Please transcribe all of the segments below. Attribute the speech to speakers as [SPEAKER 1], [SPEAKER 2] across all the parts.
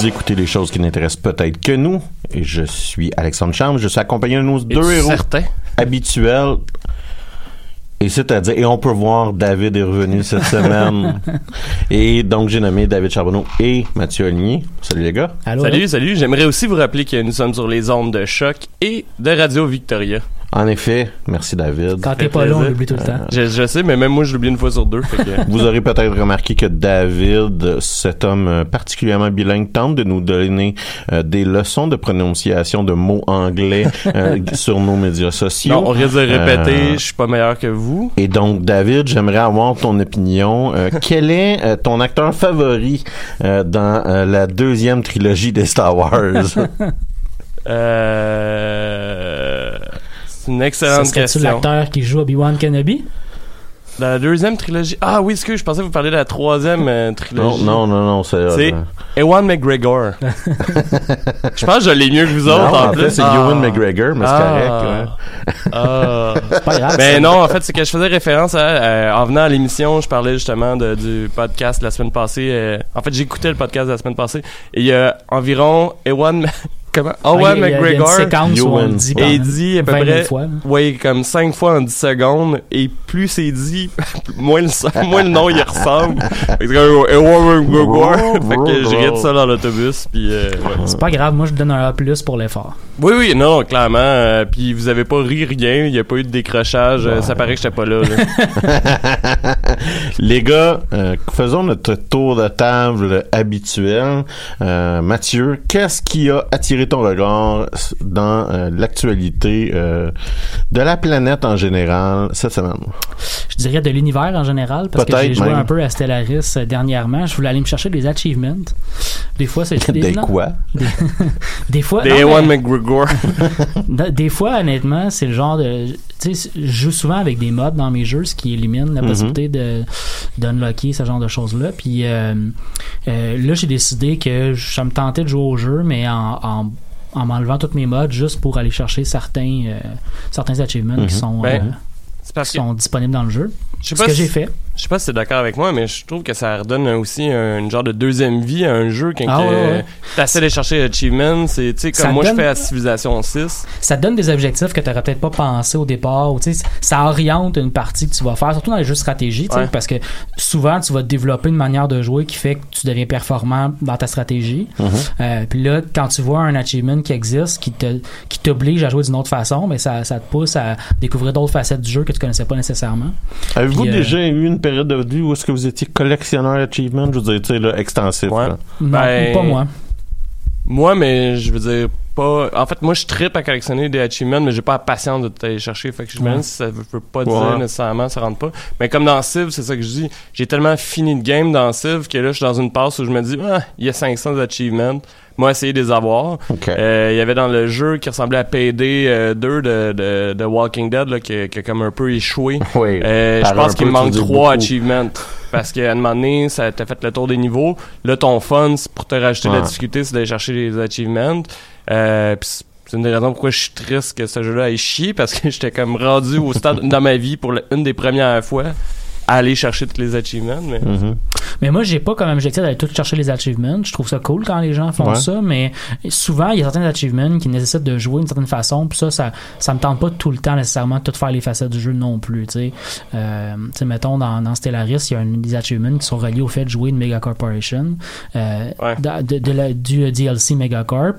[SPEAKER 1] Vous écoutez les choses qui n'intéressent peut-être que nous. Et je suis Alexandre Charme. Je suis accompagné de nos deux héros
[SPEAKER 2] certain?
[SPEAKER 1] habituels. Et c'est-à-dire, et on peut voir David est revenu cette semaine. et donc, j'ai nommé David Charbonneau et Mathieu Aligny. Salut les gars.
[SPEAKER 3] Allô,
[SPEAKER 2] Salut, salut. J'aimerais aussi vous rappeler que nous sommes sur les ondes de choc et de Radio Victoria.
[SPEAKER 1] En effet, merci David.
[SPEAKER 3] Quand t'es pas là, on l'oublie tout le temps.
[SPEAKER 2] Je, je sais, mais même moi, je l'oublie une fois sur deux. fait que-
[SPEAKER 1] Vous aurez peut-être remarqué que David, cet homme euh, particulièrement bilingue, tente de nous donner euh, des leçons de prononciation de mots anglais euh, sur nos médias sociaux.
[SPEAKER 2] non, on risque de répéter,
[SPEAKER 1] Euh,
[SPEAKER 2] je suis pas meilleur que vous.
[SPEAKER 1] Et donc, David, j'aimerais avoir ton opinion. Euh, quel est euh, ton acteur favori euh, dans euh, la deuxième trilogie des Star Wars?
[SPEAKER 2] Euh... C'est une
[SPEAKER 3] Ce
[SPEAKER 2] excellente
[SPEAKER 3] serait-tu
[SPEAKER 2] question.
[SPEAKER 3] l'acteur qui joue Obi-Wan Kenobi?
[SPEAKER 2] Dans la deuxième trilogie. Ah oui, excuse, je pensais vous parler de la troisième euh, trilogie.
[SPEAKER 1] non, non, non, c'est...
[SPEAKER 2] C'est
[SPEAKER 1] euh,
[SPEAKER 2] Ewan McGregor. je pense que je l'ai mieux que vous autres
[SPEAKER 1] non,
[SPEAKER 2] en,
[SPEAKER 1] en
[SPEAKER 2] plus.
[SPEAKER 1] fait, c'est
[SPEAKER 2] Ah.
[SPEAKER 1] Ewan McGregor, mais c'est
[SPEAKER 2] Ah.
[SPEAKER 1] correct. ouais.
[SPEAKER 2] Ah.
[SPEAKER 3] C'est pas grave.
[SPEAKER 2] Ben
[SPEAKER 3] ça.
[SPEAKER 2] non, en fait, c'est que je faisais référence à, euh, en venant à l'émission, je parlais justement de- du podcast de la semaine passée. euh, en fait, j'écoutais le podcast de la semaine passée. Et il y a environ Ewan, comment?
[SPEAKER 3] Ah, y a- il y a une
[SPEAKER 2] McGregor.
[SPEAKER 3] séquence où on
[SPEAKER 1] Ewan.
[SPEAKER 3] le dit
[SPEAKER 2] Et il dit à peu
[SPEAKER 3] 20 000
[SPEAKER 2] près,
[SPEAKER 3] fois.
[SPEAKER 2] oui, comme 5 fois en 10 secondes, et plus c'est dit, moins le, moins le nom il ressemble. Fait que c'est comme Ewan McGregor. fait que j'ai ri de ça dans l'autobus, puis euh, ouais.
[SPEAKER 3] C'est pas grave, moi je donne un A plus pour l'effort.
[SPEAKER 2] Oui, oui, non, clairement. euh, puis vous avez pas ri rien, il y a pas eu de décrochage. euh, ça paraît que j'étais pas là. là.
[SPEAKER 1] Les gars, euh, faisons notre tour de table habituel. Euh, Mathieu, qu'est-ce qui a attiré ton regard dans euh, l'actualité euh, de la planète en général cette semaine?
[SPEAKER 3] Je dirais de l'univers en général, parce que j'ai joué
[SPEAKER 1] même.
[SPEAKER 3] un peu à Stellaris euh, dernièrement. Je voulais aller me chercher des achievements. Des fois, c'est
[SPEAKER 1] Des
[SPEAKER 3] non,
[SPEAKER 1] quoi?
[SPEAKER 3] Des, des fois,
[SPEAKER 2] Des
[SPEAKER 3] non,
[SPEAKER 2] Ewan
[SPEAKER 3] mais-
[SPEAKER 2] McGregor.
[SPEAKER 3] Des fois, honnêtement, c'est le genre de. Tu sais, je joue souvent avec des mods dans mes jeux, ce qui élimine la
[SPEAKER 1] Mhm.
[SPEAKER 3] possibilité de d'unlocker ce genre de choses-là. Puis euh, euh, là, j'ai décidé que ça me tentait de jouer au jeu, mais en, en, en m'enlevant toutes mes mods juste pour aller chercher certains, euh, certains achievements qui
[SPEAKER 1] Mhm.
[SPEAKER 3] sont.
[SPEAKER 2] Ben,
[SPEAKER 3] euh,
[SPEAKER 2] C'est parce
[SPEAKER 3] qui
[SPEAKER 2] que
[SPEAKER 3] sont disponibles dans le jeu.
[SPEAKER 2] Je sais
[SPEAKER 3] Ce
[SPEAKER 2] pas
[SPEAKER 3] que
[SPEAKER 2] si-
[SPEAKER 3] j'ai fait.
[SPEAKER 2] Je sais pas si t'es d'accord avec moi, mais je trouve que ça redonne aussi un, une genre de deuxième vie à un jeu quand
[SPEAKER 3] Ah ouais, ouais.
[SPEAKER 2] t'essaies d'aller chercher l'achievement. C'est, tu sais, comme
[SPEAKER 3] Ça
[SPEAKER 2] moi
[SPEAKER 3] donne-
[SPEAKER 2] je fais à Civilization 6.
[SPEAKER 3] ça te donne des objectifs que tu n'aurais peut-être pas pensé au départ. ou tu sais, ça oriente une partie que tu vas faire, surtout dans les jeux de stratégie,
[SPEAKER 2] Ouais.
[SPEAKER 3] parce que souvent, tu vas développer une manière de jouer qui fait que tu deviens performant dans ta stratégie. Euh, Puis là, quand tu vois un achievement qui existe, qui te qui t'oblige à jouer d'une autre façon, mais ça, ça te pousse à découvrir d'autres facettes du jeu que tu connaissais pas nécessairement.
[SPEAKER 1] Avez-vous
[SPEAKER 3] euh,
[SPEAKER 1] déjà eu une période de votre vie où est-ce que vous étiez collectionneur achievement? Je veux dire, tu sais, là, extensif.
[SPEAKER 2] Ouais.
[SPEAKER 1] là.
[SPEAKER 2] Ben,
[SPEAKER 3] pas moi.
[SPEAKER 2] Moi, mais je veux dire, pas. En fait, moi, je trippe à collectionner des achievements, mais j'ai pas la patience de t'aller chercher. Fait que je me
[SPEAKER 3] Ouais.
[SPEAKER 2] ça veut, veut pas
[SPEAKER 1] Ouais.
[SPEAKER 2] dire nécessairement, ça rentre pas. Mais comme dans Civ, c'est ça que je dis. J'ai tellement fini de game dans Civ que là, je suis dans une passe où je me dis, ah, il y a 500 achievements. Moi, essayer de les avoir. Euh, Il y avait dans le jeu qui ressemblait à PD euh, 2 de, de, de Walking Dead, là, qui, qui a comme un peu échoué.
[SPEAKER 1] oui.
[SPEAKER 2] Euh, je pense qu'il manque trois achievements. Parce qu'à un moment donné, ça t'a fait le tour des niveaux. Là, ton fun, c'est pour te rajouter de la difficulté, c'est d'aller chercher les achievements. Euh, pis c'est- une des raisons pourquoi je suis triste que ce jeu-là ait chié, parce que j'étais comme rendu au stade dans ma vie pour le- une des premières fois aller chercher tous les achievements. Mais...
[SPEAKER 1] Mhm.
[SPEAKER 3] Mais moi, j'ai pas comme objectif d'aller tout chercher les achievements. Je trouve ça cool quand les gens font
[SPEAKER 1] Ouais.
[SPEAKER 3] ça, mais souvent, il y a certains achievements qui nécessitent de jouer d'une certaine façon, puis ça, ça, ça me tente pas tout le temps nécessairement de tout faire les facettes du jeu non plus, tu sais. Euh, tu sais, mettons, dans, dans Stellaris, il y a un, des achievements qui sont reliés au fait de jouer une Mega Corporation, euh,
[SPEAKER 2] Ouais.
[SPEAKER 3] de, de- de la- du euh, DLC Megacorp.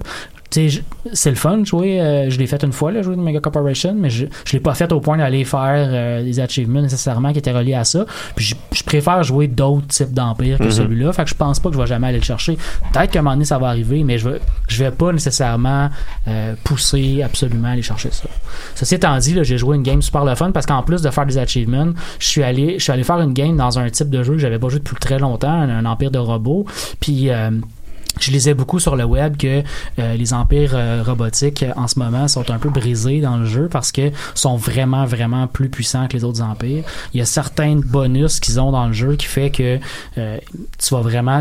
[SPEAKER 3] Tu sais, je- c'est le fun de jouer. euh, je l'ai fait une fois, là, jouer une Mega Corporation, mais je, je l'ai pas fait au point d'aller faire euh, des achievements nécessairement qui étaient reliés à ça. Puis je, je préfère jouer d'autres types d'empires que celui-là. Fait que je pense pas que je vais jamais aller le chercher. Peut-être qu'à un moment donné, ça va arriver, mais je vais, je vais pas nécessairement euh, pousser absolument à aller chercher ça. Ceci étant dit, là, j'ai joué une game super le fun parce qu'en plus de faire des achievements, je suis allé, je suis allé faire une game dans un type de jeu que j'avais pas joué depuis très longtemps, un, un empire de robots. Puis euh, je lisais beaucoup sur le web que euh, les empires euh, robotiques euh, en ce moment sont un peu brisés dans le jeu parce que sont vraiment vraiment plus puissants que les autres empires. Il y a certains bonus qu'ils ont dans le jeu qui fait que tu vas vraiment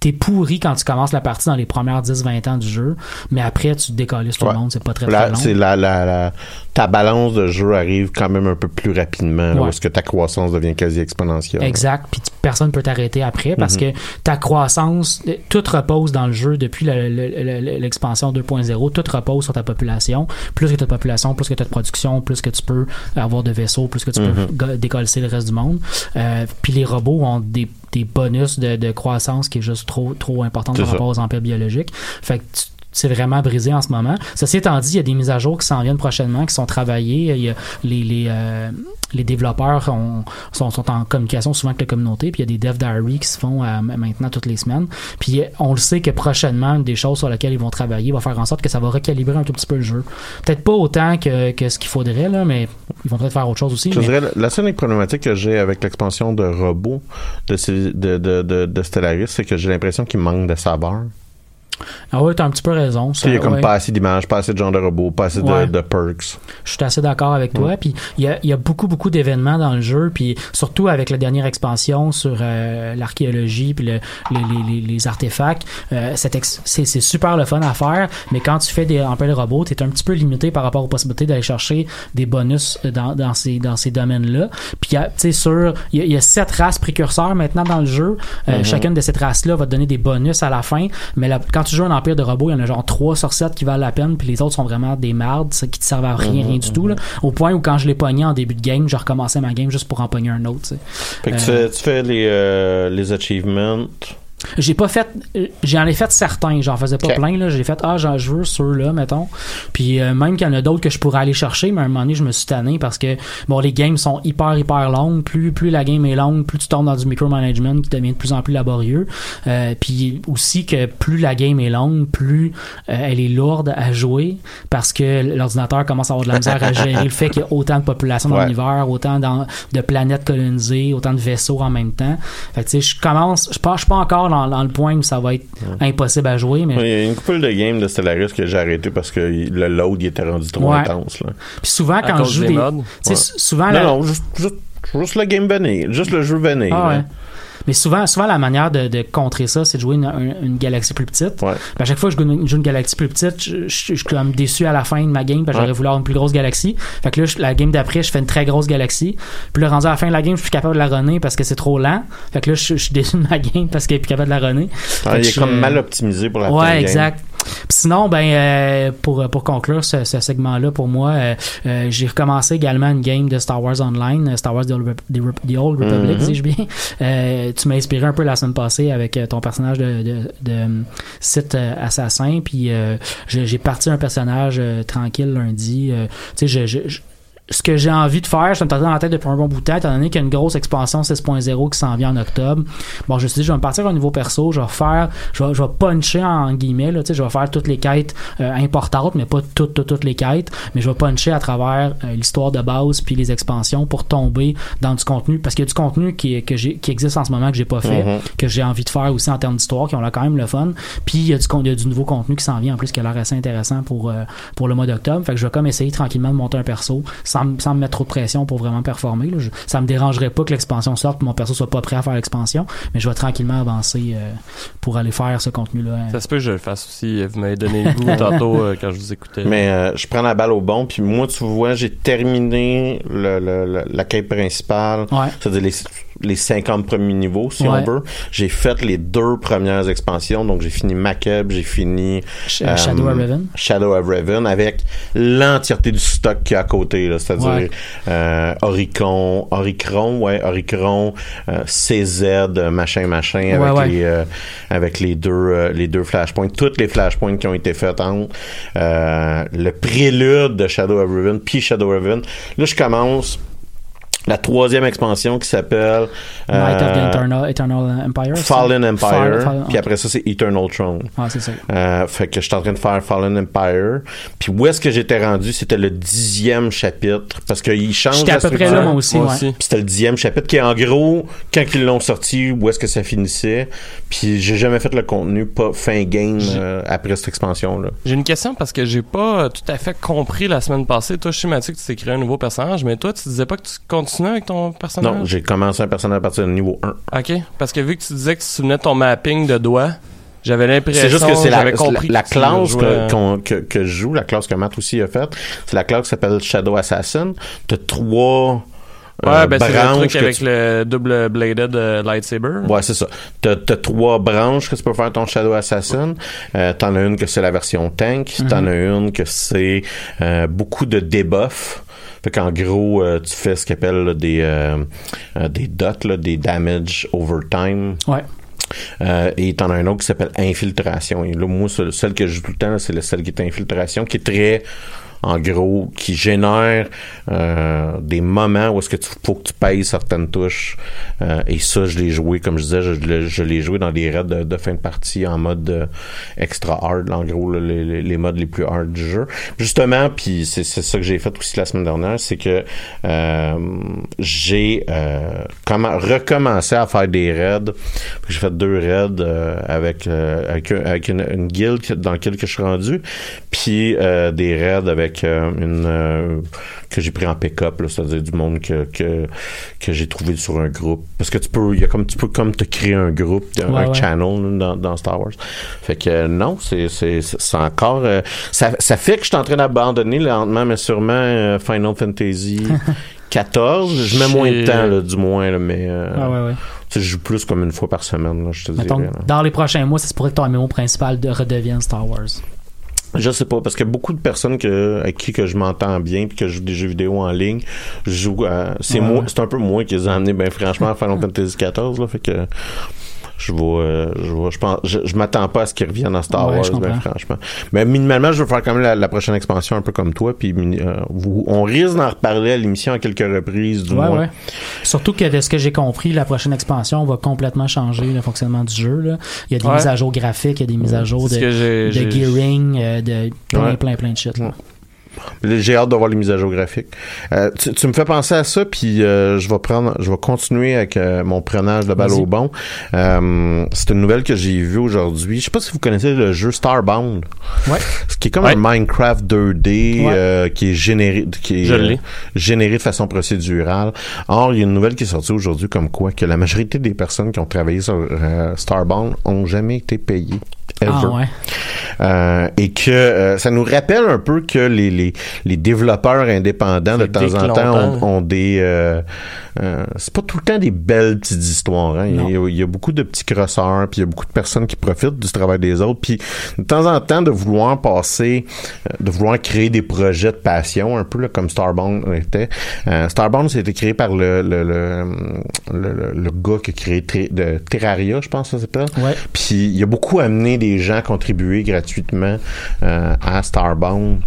[SPEAKER 3] t'es pourri quand tu commences la partie dans les premières 10-20 ans du jeu, mais après tu décolles tout
[SPEAKER 1] Ouais.
[SPEAKER 3] le monde, c'est pas très très
[SPEAKER 1] Là,
[SPEAKER 3] long.
[SPEAKER 1] c'est la, la, la- ta balance de jeu arrive quand même un peu plus rapidement, là,
[SPEAKER 3] Ouais.
[SPEAKER 1] parce que ta croissance devient quasi exponentielle.
[SPEAKER 3] Exact. Puis personne peut t'arrêter après parce
[SPEAKER 1] Mhm.
[SPEAKER 3] que ta croissance, euh, tout repose dans le jeu depuis le- le- le- l'expansion 2.0. Tout repose sur ta population. Plus que tu as de population, plus que tu as de production, plus que tu peux avoir de vaisseaux, plus que tu
[SPEAKER 1] Mhm.
[SPEAKER 3] peux go- décoller le reste du monde. Euh, puis les robots ont des, des bonus de, de croissance qui est juste trop, trop important par
[SPEAKER 1] ça.
[SPEAKER 3] rapport aux empires biologiques. Fait que tu- c'est vraiment brisé en ce moment. Ceci étant dit, il y a des mises à jour qui s'en viennent prochainement, qui sont travaillées. Il y a les, les, euh, les développeurs ont- sont, sont en communication souvent avec la communauté, puis il y a des dev diary qui se font euh, maintenant toutes les semaines. Puis on le sait que prochainement, des choses sur lesquelles ils vont travailler va faire en sorte que ça va recalibrer un tout petit peu le jeu. Peut-être pas autant que, que ce qu'il faudrait, là, mais ils vont peut-être faire autre chose aussi.
[SPEAKER 1] Je
[SPEAKER 3] mais-
[SPEAKER 1] dirais, la seule problématique que j'ai avec l'expansion de robots de, de, de, de, de Stellaris, c'est que j'ai l'impression qu'il manque de saveur.
[SPEAKER 3] Ah ouais, t'as un petit peu raison.
[SPEAKER 1] Il y a comme
[SPEAKER 3] ouais.
[SPEAKER 1] pas assez d'images, pas assez de genre de robots, pas assez de,
[SPEAKER 3] Ouais.
[SPEAKER 1] de perks.
[SPEAKER 3] Je suis assez d'accord avec toi. Puis il y a, y a beaucoup, beaucoup d'événements dans le jeu. Puis surtout avec la dernière expansion sur euh, l'archéologie puis le- les, les, les, les artefacts, euh, c'est super le fun à faire. Mais quand tu fais des empires de robots, tu es un petit peu limité par rapport aux possibilités d'aller chercher des bonus dans, dans ces, dans ces domaines-là. Puis il y a, tu sais, sur, il y, a, il y a sept races précurseurs maintenant dans le jeu. Euh, Chacune de ces races-là va te donner des bonus à la fin. Mais la- quand tu joues un empire de robots, il y en a genre 3 sur 7 qui valent la peine, puis les autres sont vraiment des merdes, qui te servent à rien, rien du tout. Là. Au point où quand je l'ai pogné en début de game, je recommençais ma game juste pour en pogner un autre. tu sais.
[SPEAKER 1] Fait que tu,
[SPEAKER 3] Euh,
[SPEAKER 1] fais, tu fais les, euh, les achievements.
[SPEAKER 3] J'ai pas fait. J'en ai fait certains. J'en faisais pas
[SPEAKER 1] Ok.
[SPEAKER 3] plein. là J'ai fait Ah, j'en je veux ceux-là, mettons. Puis euh, même qu'il y en a d'autres que je pourrais aller chercher, mais à un moment donné, je me suis tanné parce que bon, les games sont hyper, hyper longues. Plus, plus la game est longue, plus tu tombes dans du micromanagement qui devient de plus en plus laborieux. Euh, puis aussi que plus la game est longue, plus euh, elle est lourde à jouer parce que l'ordinateur commence à avoir de la misère à gérer le fait qu'il y a autant de population dans
[SPEAKER 1] Ouais.
[SPEAKER 3] l'univers, autant dans- de planètes colonisées, autant de vaisseaux en même temps. Fait que tu sais, je commence, je pense, je suis pas encore dans, dans le point où ça va être impossible à jouer, mais
[SPEAKER 1] Il y a une couple de games de Stellaris que j'ai arrêté parce que le load il était rendu trop
[SPEAKER 3] Ouais.
[SPEAKER 1] intense. Là.
[SPEAKER 3] puis souvent
[SPEAKER 2] À
[SPEAKER 3] quand je joue
[SPEAKER 2] des
[SPEAKER 3] des, souvent
[SPEAKER 1] Non,
[SPEAKER 3] la-
[SPEAKER 1] non, juste, juste, juste le game vanille. Juste le jeu vanille.
[SPEAKER 3] Ah. Mais souvent, souvent la manière de, de contrer ça, c'est de jouer une, une- une galaxie plus petite.
[SPEAKER 1] Ouais.
[SPEAKER 3] Puis à chaque fois que je joue une, galaxie plus petite, je, je- je suis comme déçu à la fin de ma game parce que
[SPEAKER 1] Ouais.
[SPEAKER 3] j'aurais voulu avoir une plus grosse galaxie. Fait que là, je- la game d'après, je fais une très grosse galaxie. Puis là, rendu à la fin de la game, je suis plus capable de la runner parce que c'est trop lent. Fait que là, je, je suis déçu de ma game parce qu'elle est plus capable de la runner.
[SPEAKER 1] Ah, il est comme mal optimisé pour la fin de
[SPEAKER 3] Ouais,
[SPEAKER 1] game.
[SPEAKER 3] exact. Sinon, ben euh, pour pour conclure ce, ce segment-là, pour moi, euh, euh, j'ai recommencé également une game de Star Wars Online, euh, Star Wars The Old, Rep- The Rep- The Old Republic,
[SPEAKER 1] Mhm.
[SPEAKER 3] dis-je bien. Euh, tu m'as inspiré un peu la semaine passée avec ton personnage de, de, de site assassin, puis euh, j'ai j'ai parti un personnage tranquille lundi. euh, tu sais, je, je, je- ce que j'ai envie de faire, je me tentais dans la tête depuis un bon bout de temps, étant donné qu'il y a une grosse expansion 6.0 qui s'en vient en octobre. Bon, je me suis dit, je vais me partir au niveau perso, je vais faire, je vais, je vais puncher en guillemets, là, tu sais, je vais faire toutes les quêtes euh, importantes, mais pas toutes, toutes, toutes les quêtes, mais je vais puncher à travers euh, l'histoire de base puis les expansions pour tomber dans du contenu, parce qu'il y a du contenu qui, que j'ai, qui existe en ce moment que j'ai pas fait,
[SPEAKER 1] Mhm.
[SPEAKER 3] que j'ai envie de faire aussi en termes d'histoire, qui ont là quand même le fun. Puis il y a du, il y a du nouveau contenu qui s'en vient en plus qui a l'air assez intéressant pour, euh, pour le mois d'octobre. Fait que je vais comme essayer tranquillement de monter un perso sans, sans me mettre trop de pression pour vraiment performer. là. Je- ça me dérangerait pas que l'expansion sorte que mon perso soit pas prêt à faire l'expansion, mais je vais tranquillement avancer euh, pour aller faire ce contenu-là.
[SPEAKER 2] Ça se peut que je le fasse aussi. Vous m'avez donné le goût tantôt euh, quand je vous écoutais.
[SPEAKER 1] Mais euh, je prends la balle au bon, puis moi, tu vois, j'ai terminé le, le- le- la quête principale,
[SPEAKER 3] Ouais.
[SPEAKER 1] c'est-à-dire les, les 50 premiers niveaux, si
[SPEAKER 3] Ouais.
[SPEAKER 1] on veut. J'ai fait les deux premières expansions, donc j'ai fini Macab, j'ai fini
[SPEAKER 3] Sh-
[SPEAKER 1] euh,
[SPEAKER 3] Shadow of Raven.
[SPEAKER 1] Shadow of Raven avec l'entièreté du stock qu'il y a à côté, là, c'est-à-dire
[SPEAKER 3] Ouais.
[SPEAKER 1] euh, Oricon, Oricron, ouais, Oricron, euh, CZ, machin, machin, avec
[SPEAKER 3] Ouais,
[SPEAKER 1] les euh, avec les deux euh, les deux flashpoints, toutes les flashpoints qui ont été faites entre euh, le prélude de Shadow of Raven puis Shadow of Raven. Là, je commence la troisième expansion qui s'appelle
[SPEAKER 3] Night of the
[SPEAKER 1] euh,
[SPEAKER 3] Eternal, Eternal Empire.
[SPEAKER 1] Fallen Empire,
[SPEAKER 3] Fall- Fall-
[SPEAKER 1] puis après ça c'est Eternal Throne.
[SPEAKER 3] Ouais, c'est ça.
[SPEAKER 1] Euh, fait que je suis en train de faire Fallen Empire. Puis où est-ce que j'étais rendu, c'était le dixième chapitre. Parce qu'il change
[SPEAKER 3] J'étais à peu près là, moi aussi.
[SPEAKER 2] Moi
[SPEAKER 3] ouais.
[SPEAKER 2] aussi.
[SPEAKER 1] Puis c'était le dixième chapitre qui est en gros, quand ils l'ont sorti, où est-ce que ça finissait? Puis j'ai jamais fait le contenu, pas fin game euh, après cette expansion-là.
[SPEAKER 2] J'ai une question parce que j'ai pas tout à fait compris la semaine passée. Toi, je sais, Mathieu, que tu t'es créé un nouveau personnage, mais toi, tu disais pas que tu avec ton personnage?
[SPEAKER 1] Non, j'ai commencé un personnage à partir du niveau 1.
[SPEAKER 2] OK. Parce que vu que tu disais que tu souvenais de ton mapping de doigts, j'avais l'impression...
[SPEAKER 1] C'est juste que c'est la, la, la
[SPEAKER 2] que tu
[SPEAKER 1] classe que, que, que je joue, la classe que Matt aussi a faite, c'est la classe qui s'appelle Shadow Assassin. T'as trois
[SPEAKER 2] Ouais,
[SPEAKER 1] euh,
[SPEAKER 2] ben c'est le
[SPEAKER 1] branches
[SPEAKER 2] truc avec
[SPEAKER 1] tu-
[SPEAKER 2] le double bladed euh, lightsaber.
[SPEAKER 1] Ouais, c'est ça. T'as, t'as trois branches que tu peux faire ton Shadow Assassin. Euh, t'en as une que c'est la version tank. T'en as une que c'est euh, beaucoup de debuff. Fait qu'en gros, euh, tu fais ce qu'on appelle là, des, euh, euh, des dots, là, des damage over time.
[SPEAKER 3] Ouais.
[SPEAKER 1] Euh, et t'en as un autre qui s'appelle infiltration. Et là, moi, celle que je joue tout le temps, c'est le- celle qui est infiltration, qui est très, en gros, qui génère euh, des moments où est-ce que tu faut que tu payes certaines touches. Euh, et ça, je l'ai joué, comme je disais, je, l'ai- je l'ai joué dans des raids de, fin de partie en mode euh, extra hard, en gros, là, les, les- modes les plus hard du jeu. Justement, puis c'est, ça que j'ai fait aussi la semaine dernière, c'est que euh, j'ai euh, recommencé à faire des raids. J'ai fait deux raids avec, avec, un- avec une, une guilde que- dans laquelle que je suis rendu, puis des raids avec euh, une euh, que j'ai pris en pick-up, c'est-à-dire du monde que, que, que j'ai trouvé sur un groupe. Parce que tu peux, il y a comme tu peux comme te créer un groupe, un,
[SPEAKER 3] Ouais,
[SPEAKER 1] un
[SPEAKER 3] ouais.
[SPEAKER 1] channel là, dans, dans Star Wars. Fait que euh, non, c'est encore ça, ça fait que je suis en train d'abandonner lentement mais sûrement Final Fantasy 14. Je mets moins de temps là, du moins là, mais euh,
[SPEAKER 3] Ah ouais, ouais.
[SPEAKER 1] je joue plus comme une fois par semaine là, je te
[SPEAKER 3] Mettons,
[SPEAKER 1] dirais. là.
[SPEAKER 3] dans les prochains mois, ça se pourrait que ton MMO principal de redevienne Star Wars.
[SPEAKER 1] Je sais pas parce que beaucoup de personnes que avec qui que je m'entends bien puis que je joue des jeux vidéo en ligne, je joue à- c'est
[SPEAKER 3] Ouais.
[SPEAKER 1] moi c'est un peu moi qui les a amenés ben franchement à Final Fantasy 14 là fait que je vais euh, je vais- je pense je, je m'attends pas à ce qu'ils reviennent à Star
[SPEAKER 3] Ouais,
[SPEAKER 1] Wars ben
[SPEAKER 3] comprends.
[SPEAKER 1] franchement. Mais minimalement je veux faire quand même la, la prochaine expansion un peu comme toi puis euh, vous, on risque d'en reparler à l'émission à quelques reprises du
[SPEAKER 3] Ouais,
[SPEAKER 1] moins.
[SPEAKER 3] ouais. Surtout que de ce que j'ai compris, la prochaine expansion va complètement changer le fonctionnement du jeu. là. Il y a des
[SPEAKER 2] Ouais.
[SPEAKER 3] mises à jour graphiques, il y a des mises à jour de, de gearing, euh, de plein,
[SPEAKER 1] Ouais.
[SPEAKER 3] plein, plein de shit. là.
[SPEAKER 1] J'ai hâte de voir les mises à jour graphiques. Euh, tu, tu me fais penser à ça, puis euh, je vais prendre, je vais continuer avec euh, mon prenage de balle au bon. C'est une nouvelle que j'ai vue aujourd'hui. Je sais pas si vous connaissez le jeu Starbound.
[SPEAKER 3] Ouais.
[SPEAKER 1] Ce qui est comme
[SPEAKER 2] Ouais.
[SPEAKER 1] un Minecraft 2D
[SPEAKER 3] Ouais.
[SPEAKER 1] euh, qui est généré, qui est généré de façon procédurale. Or, il y a une nouvelle qui est sortie aujourd'hui comme quoi que la majorité des personnes qui ont travaillé sur Starbound ont jamais été payées. Ever.
[SPEAKER 3] Ah ouais.
[SPEAKER 1] Et que ça nous rappelle un peu que les, les, les développeurs indépendants de temps en temps ont, ont des euh, euh, c'est pas tout le temps des belles petites histoires hein. il, y a, il y a beaucoup de petits crosseurs puis il y a beaucoup de personnes qui profitent du travail des autres puis de temps en temps de vouloir passer euh, de vouloir créer des projets de passion un peu là, comme Starbound était euh, Starbound c'était créé par le le, le, le, gars qui a créé de Terraria je pense que ça s'appelle
[SPEAKER 3] Ouais.
[SPEAKER 1] puis il a beaucoup amené des gens à contribuer gratuitement euh, à Starbound.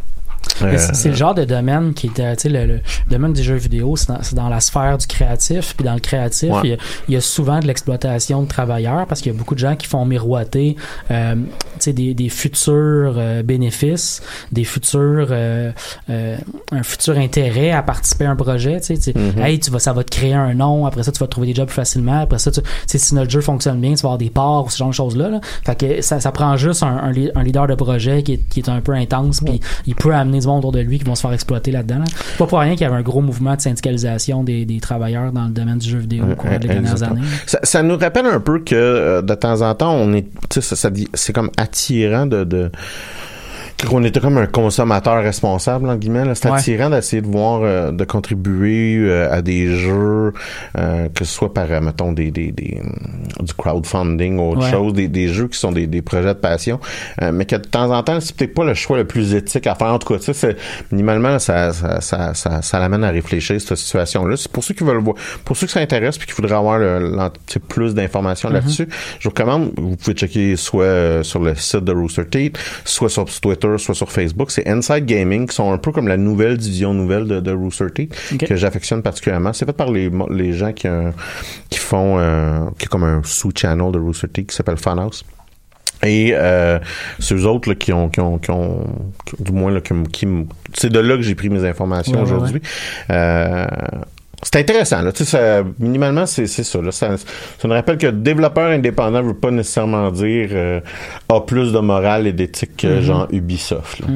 [SPEAKER 1] Euh,
[SPEAKER 3] c'est- le genre de domaine qui est, euh, tu sais, le, le domaine des jeux vidéo, c'est dans, dans la sphère du créatif. Puis dans le créatif,
[SPEAKER 1] Ouais.
[SPEAKER 3] il, y a, il y a souvent de l'exploitation de travailleurs parce qu'il y a beaucoup de gens qui font miroiter, euh, tu sais, des, des futurs euh, bénéfices, des futurs, euh, euh, un futur intérêt à participer à un projet. Tu sais, tu sais,
[SPEAKER 1] Mhm.
[SPEAKER 3] hey, tu vas, ça va te créer un nom. Après ça, tu vas trouver des jobs plus facilement. Après ça, tu, si notre jeu fonctionne bien, tu vas avoir des parts ou ce genre de choses là. là. Fait que ça, ça prend juste un, un, un leader de projet qui est, qui est un peu intense, puis il peut amener du monde autour de lui qui vont se faire exploiter là-dedans. là. C'est pas pour rien qu'il y avait un gros mouvement de syndicalisation des, des travailleurs dans le domaine du jeu vidéo au cours des dernières années.
[SPEAKER 1] Ça, ça nous rappelle un peu que euh, de temps en temps, on est, tu sais, ça, ça c'est comme attirant de, de qu'on était comme un consommateur responsable en guillemets. C'est
[SPEAKER 3] Ouais.
[SPEAKER 1] attirant d'essayer de voir, euh, de contribuer euh, à des jeux, euh, que ce soit par, euh, mettons, des, des, des euh, du crowdfunding ou autre
[SPEAKER 3] Ouais.
[SPEAKER 1] chose, des, des jeux qui sont des, des projets de passion, euh, mais que de temps en temps, c'est peut-être pas le choix le plus éthique à faire. En tout cas, tu sais, c'est- minimalement, ça, ça, ça, ça, ça l'amène à réfléchir cette situation-là. C'est pour ceux qui veulent voir, pour ceux que ça intéresse puis qui voudraient avoir le, plus d'informations
[SPEAKER 3] Mm-hmm.
[SPEAKER 1] là-dessus, je vous recommande, vous pouvez checker soit euh, sur le site de Rooster Teeth, soit sur Twitter, soit sur Facebook. C'est Inside Gaming, qui sont un peu comme la nouvelle division nouvelle de, de Rooster Teeth, que j'affectionne particulièrement. C'est fait par les, les gens qui, euh, qui font, euh, qui est comme un sous-channel de Rooster Teeth qui s'appelle Funhouse. Et euh, c'est eux autres là, qui, ont, qui, ont, qui ont, qui- du moins là, qui, c'est de là que j'ai pris mes informations
[SPEAKER 3] Ouais, ouais,
[SPEAKER 1] aujourd'hui. Euh, c'est intéressant, là. Tu sais, ça, minimalement, c'est, c'est ça, là. Ça, ça nous rappelle que développeur indépendant veut pas nécessairement dire euh, a plus de morale et d'éthique que genre Ubisoft. Là.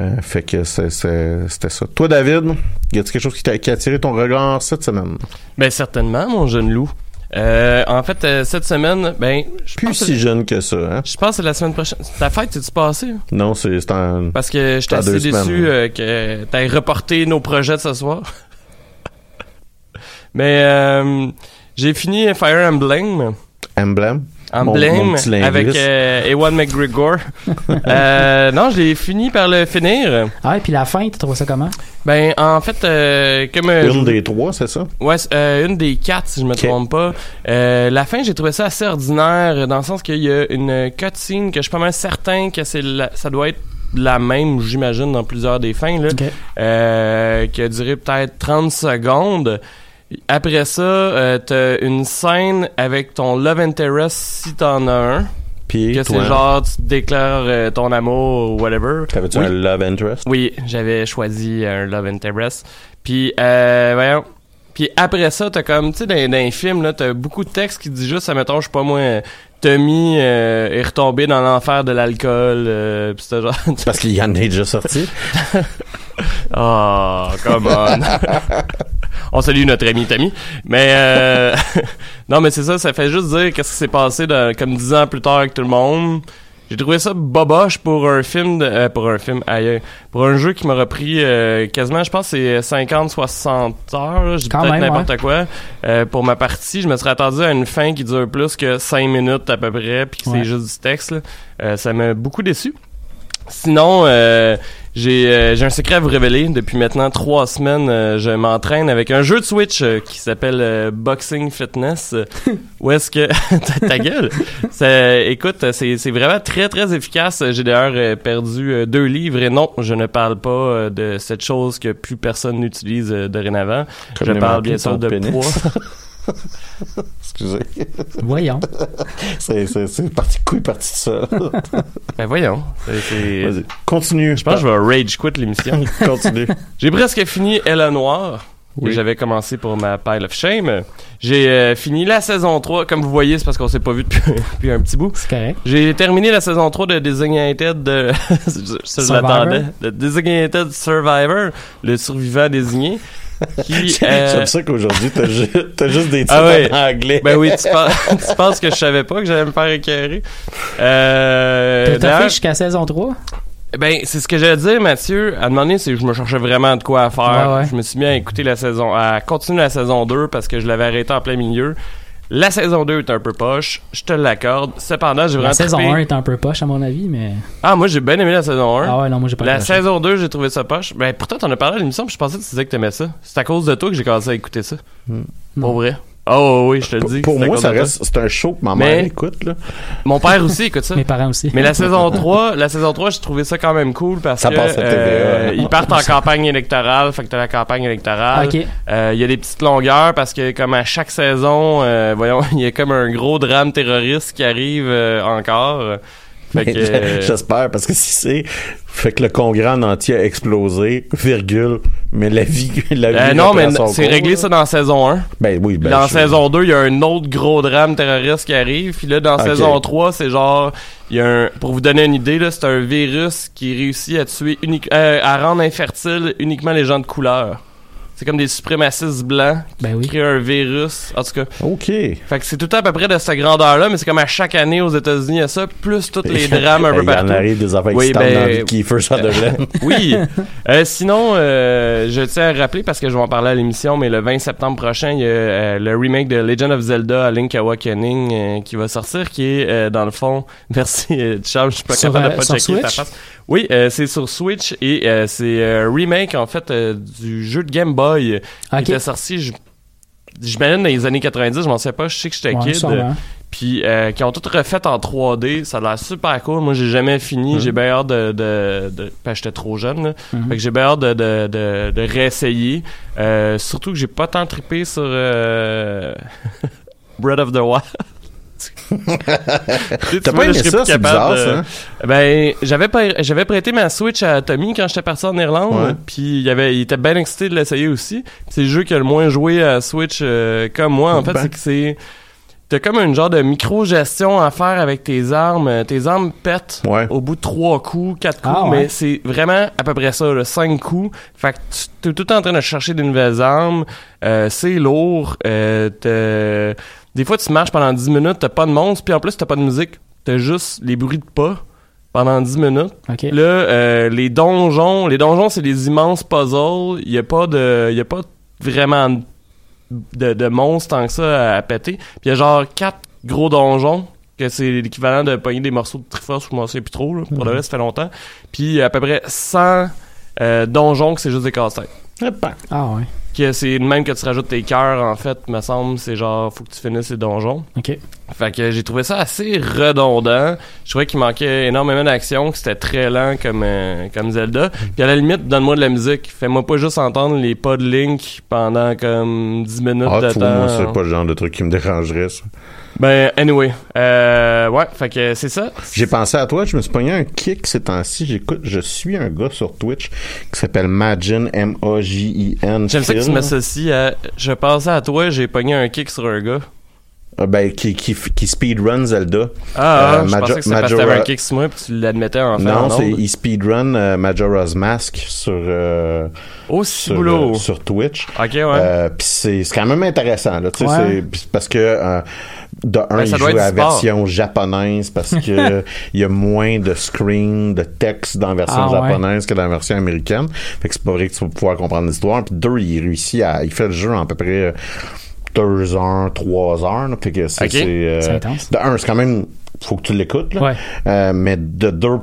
[SPEAKER 1] Euh, fait que c'est, c'est- c'était ça. Toi, David, y a-t-il quelque chose qui t'a qui a attiré ton regard cette semaine?
[SPEAKER 2] Ben certainement, mon jeune loup. Euh, en fait, euh, cette semaine, ben, je
[SPEAKER 1] Plus
[SPEAKER 2] que-
[SPEAKER 1] si jeune que ça, hein?
[SPEAKER 2] je pense que c'est la semaine prochaine. Ta fête, c'est-tu passé?
[SPEAKER 1] Non, c'est, c'est en...
[SPEAKER 2] Parce que j'étais assez déçu euh, que t'aies reporté nos projets de ce soir. Mais euh, j'ai fini Fire Emblem.
[SPEAKER 1] Emblem?
[SPEAKER 2] Emblem
[SPEAKER 1] Mon- mon
[SPEAKER 2] avec euh, Ewan McGregor. euh, non, je l'ai fini par le finir.
[SPEAKER 3] Ah, et puis la fin, tu trouves ça comment?
[SPEAKER 2] Ben, en fait, euh, comme euh,
[SPEAKER 1] Une des trois, c'est ça?
[SPEAKER 2] Ouais, euh, une des quatre, si je me trompe pas. Euh, la fin, j'ai trouvé ça assez ordinaire, dans le sens qu'il y a une cutscene que je suis pas mal certain que c'est la- ça doit être la même, j'imagine, dans plusieurs des fins, là,
[SPEAKER 3] Ok.
[SPEAKER 2] euh, qui a duré peut-être 30 secondes. Après ça, euh, t'as une scène avec ton love interest si t'en as un.
[SPEAKER 1] Puis,
[SPEAKER 2] Que c'est genre, tu déclares euh, ton amour ou whatever.
[SPEAKER 1] t'avais-tu
[SPEAKER 2] Oui.
[SPEAKER 1] un love interest?
[SPEAKER 2] Oui, j'avais choisi un love interest. Puis, euh, voyons. Puis après ça, t'as comme, tu sais, dans, dans les films, là, t'as beaucoup de textes qui disent juste, admettons, je sais pas moi, Tommy euh, est retombé dans l'enfer de l'alcool, euh, pis genre...
[SPEAKER 1] Parce qu'il y en a déjà sorti.
[SPEAKER 2] Oh, come on. On salue notre ami Tommy. Mais euh, non, mais c'est ça, ça fait juste dire qu'est-ce qui s'est passé de, comme dix ans plus tard avec tout le monde. J'ai trouvé ça boboche pour un film, de, euh, pour un film ailleurs, pour un jeu qui m'aurait pris euh, quasiment, je pense, c'est 50-60 heures. là. Je dis peut-être n'importe quoi. Euh, pour ma partie, je me serais attendu à une fin qui dure plus que 5 minutes à peu près, puis que
[SPEAKER 3] Ouais.
[SPEAKER 2] c'est juste du texte. là. Euh, ça m'a beaucoup déçu. Sinon, euh, j'ai euh, j'ai un secret à vous révéler. Depuis maintenant trois semaines, euh, je m'entraîne avec un jeu de Switch euh, qui s'appelle euh, Boxing Fitness. où est-ce que ta, ta gueule? Ça, Écoute, c'est c'est vraiment très très efficace. J'ai d'ailleurs euh, perdu euh, deux livres et non, je ne parle pas euh, de cette chose que plus personne n'utilise euh, dorénavant. Je
[SPEAKER 1] Comme
[SPEAKER 2] parle bien sûr de
[SPEAKER 1] pénis.
[SPEAKER 2] poids.
[SPEAKER 1] Excusez.
[SPEAKER 3] Voyons.
[SPEAKER 1] C'est, c'est, c'est parti, couille parti de ça.
[SPEAKER 2] Ben voyons. C'est- c'est-
[SPEAKER 1] Vas-y. Continue.
[SPEAKER 2] Je pense que je vais rage quit l'émission.
[SPEAKER 1] Continue.
[SPEAKER 2] J'ai presque fini Elle Noire.
[SPEAKER 1] Oui.
[SPEAKER 2] Et j'avais commencé pour ma pile of shame. J'ai euh, fini la saison 3. Comme vous voyez, c'est parce qu'on s'est pas vu depuis, depuis un petit bout.
[SPEAKER 3] C'est correct.
[SPEAKER 2] J'ai terminé la saison 3 de Designated de... je
[SPEAKER 3] Survivor.
[SPEAKER 2] l'attendais. De Designated Survivor, le survivant désigné. Qui, euh,
[SPEAKER 1] J'aime ça qu'aujourd'hui, t'as, ju- t'as juste des titres
[SPEAKER 2] Ah ouais.
[SPEAKER 1] en anglais.
[SPEAKER 2] Ben oui, tu, penses- tu penses que je savais pas que j'allais me faire écœurer. Euh,
[SPEAKER 3] T'as- fait jusqu'à saison 3?
[SPEAKER 2] ben, c'est ce que j'allais dire, Mathieu. À un moment donné, c'est que je me cherchais vraiment de quoi à faire.
[SPEAKER 3] Ouais, ouais.
[SPEAKER 2] Je me suis mis à écouter la saison, à continuer la saison 2 parce que je l'avais arrêté en plein milieu. La saison 2 est un peu poche, je te l'accorde. Cependant, j'ai vraiment
[SPEAKER 3] La saison
[SPEAKER 2] trippé.
[SPEAKER 3] 1 est un peu poche, à mon avis, mais.
[SPEAKER 2] Ah, moi, j'ai bien aimé la saison 1.
[SPEAKER 3] Ah ouais, non, moi, j'ai pas
[SPEAKER 2] La saison 2, j'ai trouvé ça poche. Ben, pourtant, t'en as parlé à l'émission, puis je pensais que tu disais que t'aimais ça. C'est à cause de toi que j'ai commencé à écouter ça. Pour vrai. Oh oui, je te le dis.
[SPEAKER 1] pour moi, ça reste, c'est un show que ma
[SPEAKER 2] Mais-
[SPEAKER 1] mère écoute, là.
[SPEAKER 2] Mon père aussi écoute ça.
[SPEAKER 3] Mes parents aussi.
[SPEAKER 2] Mais la saison 3, la saison 3, j'ai trouvé ça quand même cool parce
[SPEAKER 1] Ça
[SPEAKER 2] que
[SPEAKER 1] passe à TVA,
[SPEAKER 2] euh,
[SPEAKER 1] hein.
[SPEAKER 2] ils partent en campagne électorale, fait que t'as la campagne électorale.
[SPEAKER 3] Ok.
[SPEAKER 2] Euh, Il y a des petites longueurs parce que comme à chaque saison, euh, voyons, il y a comme un gros drame terroriste qui arrive euh, encore. Euh,
[SPEAKER 1] J'espère, parce que si c'est, fait que le congrès en entier a explosé, virgule, mais la vie, la vie
[SPEAKER 2] euh, non, mais c'est réglé ça dans saison 1.
[SPEAKER 1] Ben oui, ben.
[SPEAKER 2] dans
[SPEAKER 1] je-
[SPEAKER 2] saison 2, il y a un autre gros drame terroriste qui arrive. Puis là, dans saison 3, c'est genre, il y a un, pour vous donner une idée, c'est un virus qui réussit à tuer unique, euh, à rendre infertile uniquement les gens de couleur. C'est comme des suprémacistes blancs
[SPEAKER 3] Ben oui.
[SPEAKER 2] qui créent un virus. En tout cas,
[SPEAKER 1] OK.
[SPEAKER 2] fait que c'est tout le temps à peu près de cette grandeur-là, mais c'est comme à chaque année aux États-Unis, il y a ça, plus tous les drames un peu
[SPEAKER 1] Il
[SPEAKER 2] partout.
[SPEAKER 1] en arrive des affaires
[SPEAKER 2] Oui, ben,
[SPEAKER 1] dans la vie de Kiefer Sutherland.
[SPEAKER 2] Oui. Euh, sinon, euh, je tiens à rappeler, parce que je vais en parler à l'émission, mais le 20 septembre prochain, il y a euh, le remake de Legend of Zelda, A Link Awakening, euh, qui va sortir, qui est, euh, dans le fond... Merci, euh, Charles, je suis pas
[SPEAKER 3] Sur,
[SPEAKER 2] capable
[SPEAKER 3] euh,
[SPEAKER 2] de pas checker ta
[SPEAKER 3] Switch?
[SPEAKER 2] face. Oui, euh, c'est sur Switch, et euh, c'est un remake, en fait, euh, du jeu de Game Boy, euh,
[SPEAKER 3] Ok.
[SPEAKER 2] qui était sorti... je- J'imagine dans les années 90, je m'en sais pas, je sais que j'étais
[SPEAKER 3] Ouais,
[SPEAKER 2] kid.
[SPEAKER 3] sûrement.
[SPEAKER 2] Puis euh, qui ont tout refait en 3D, ça a l'air super cool. Moi, j'ai jamais fini, j'ai bien hâte de, de, de parce que j'étais trop jeune. Là.
[SPEAKER 3] Mhm.
[SPEAKER 2] Fait que j'ai bien hâte de, de, de, de réessayer. Euh, surtout que j'ai pas tant trippé sur euh, Breath of the Wild.
[SPEAKER 1] T'as pas aimé ça, c'est bizarre,
[SPEAKER 2] de-
[SPEAKER 1] ça. hein?
[SPEAKER 2] Ben, j'avais pas- j'avais prêté ma Switch à Tommy quand j'étais parti en Irlande, puis il, avait, il était bien excité de l'essayer aussi. C'est le jeu qui a le moins joué à Switch euh, comme moi. En fait,
[SPEAKER 1] Ben.
[SPEAKER 2] c'est que c'est t'as comme une genre de micro-gestion à faire avec tes armes. Euh, Tes armes pètent
[SPEAKER 1] Ouais.
[SPEAKER 2] au bout de trois coups, quatre coups,
[SPEAKER 3] Ah, ouais.
[SPEAKER 2] mais c'est vraiment à peu près ça, là, cinq coups. Fait que tu t'es tout le temps en train de chercher des nouvelles armes. Euh, c'est lourd. Euh, t'as- des fois, tu marches pendant 10 minutes, t'as pas de monstre, puis en plus, t'as pas de musique. T'as juste les bruits de pas pendant 10 minutes. Là, euh, les donjons, les donjons, c'est des immenses puzzles. Il y a pas de, il y a pas vraiment de, de monstres tant que ça à, à péter. Puis il y a genre quatre gros donjons que c'est l'équivalent de pogner des morceaux de Triforce, je m'en souviens plus trop. Là. Pour le reste, ça fait longtemps. Puis à peu près 100 euh, donjons que c'est juste des casse-têtes.
[SPEAKER 3] Ah ouais.
[SPEAKER 2] Que c'est le même que tu rajoutes tes cœurs, en fait, me semble. C'est genre, faut que tu finisses les donjons.
[SPEAKER 3] Ok.
[SPEAKER 2] Fait que j'ai trouvé ça assez redondant. Je trouvais qu'il manquait énormément d'action, que c'était très lent comme, euh, comme Zelda. Puis à la limite, donne-moi de la musique. Fais-moi pas juste entendre les pas de Link pendant comme 10 minutes
[SPEAKER 1] Ah,
[SPEAKER 2] de temps.
[SPEAKER 1] moi, c'est pas le genre de truc qui me dérangerait, ça.
[SPEAKER 2] Ben, anyway. Euh, ouais, fait que c'est ça.
[SPEAKER 1] J'ai pensé à toi, je me suis pogné un kick ces temps-ci. J'écoute, je suis un gars sur Twitch qui s'appelle Magin, M-A-J-I-N.
[SPEAKER 2] J'aime ça que tu m'associes à... Je pensais à toi, j'ai pogné un kick sur un gars.
[SPEAKER 1] Ah, ben, qui, qui, qui speedrun Zelda.
[SPEAKER 2] Ah,
[SPEAKER 1] Euh,
[SPEAKER 2] je pensais que c'était parce que t'avais
[SPEAKER 1] Majora-
[SPEAKER 2] un kick sur moi puis tu l'admettais en fait.
[SPEAKER 1] non, c'est il speedrun euh, Majora's Mask sur, euh,
[SPEAKER 2] Oh,
[SPEAKER 1] sur,
[SPEAKER 2] boulot.
[SPEAKER 1] euh, sur Twitch.
[SPEAKER 2] Ok, ouais.
[SPEAKER 1] Euh, puis c'est c'est quand même intéressant là, tu sais,
[SPEAKER 3] Ouais.
[SPEAKER 1] c'est- parce que de un
[SPEAKER 2] Ben,
[SPEAKER 1] il joue la version japonaise parce que il y a moins de screen, de texte dans la version
[SPEAKER 3] Ah, ouais.
[SPEAKER 1] japonaise que dans la version américaine. Fait que c'est pas vrai que tu vas pouvoir comprendre l'histoire. Puis deux, il réussit à il fait le jeu en à peu près euh, deux heures, trois heures. là. Fait que c'est
[SPEAKER 2] Ok.
[SPEAKER 1] c'est, euh,
[SPEAKER 3] C'est intense.
[SPEAKER 1] de un, c'est quand même faut que tu l'écoutes là.
[SPEAKER 3] Ouais.
[SPEAKER 1] Euh, mais de deux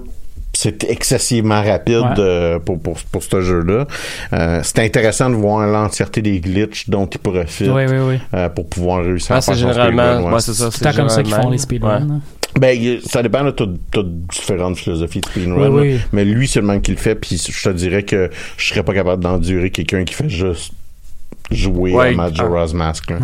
[SPEAKER 1] c'est excessivement rapide
[SPEAKER 3] Ouais.
[SPEAKER 1] euh, pour, pour, pour ce jeu-là. Euh, c'est intéressant de voir l'entièreté des glitches dont il profite
[SPEAKER 3] Oui, oui, oui.
[SPEAKER 1] euh, pour pouvoir réussir à faire
[SPEAKER 2] c'est
[SPEAKER 1] son
[SPEAKER 2] généralement.
[SPEAKER 1] speedrun, ouais.
[SPEAKER 2] Ouais, c'est ça.
[SPEAKER 3] C'est comme ça qu'ils font les speedruns.
[SPEAKER 2] Ouais.
[SPEAKER 3] là.
[SPEAKER 1] Ben, ça dépend de toutes différentes philosophies de speedrun.
[SPEAKER 3] Oui,
[SPEAKER 1] là.
[SPEAKER 3] oui.
[SPEAKER 1] Mais lui, c'est le même qui le fait, puis je te dirais que je serais pas capable d'endurer quelqu'un qui fait juste jouer
[SPEAKER 2] Ouais,
[SPEAKER 1] à Majora's Mask. là.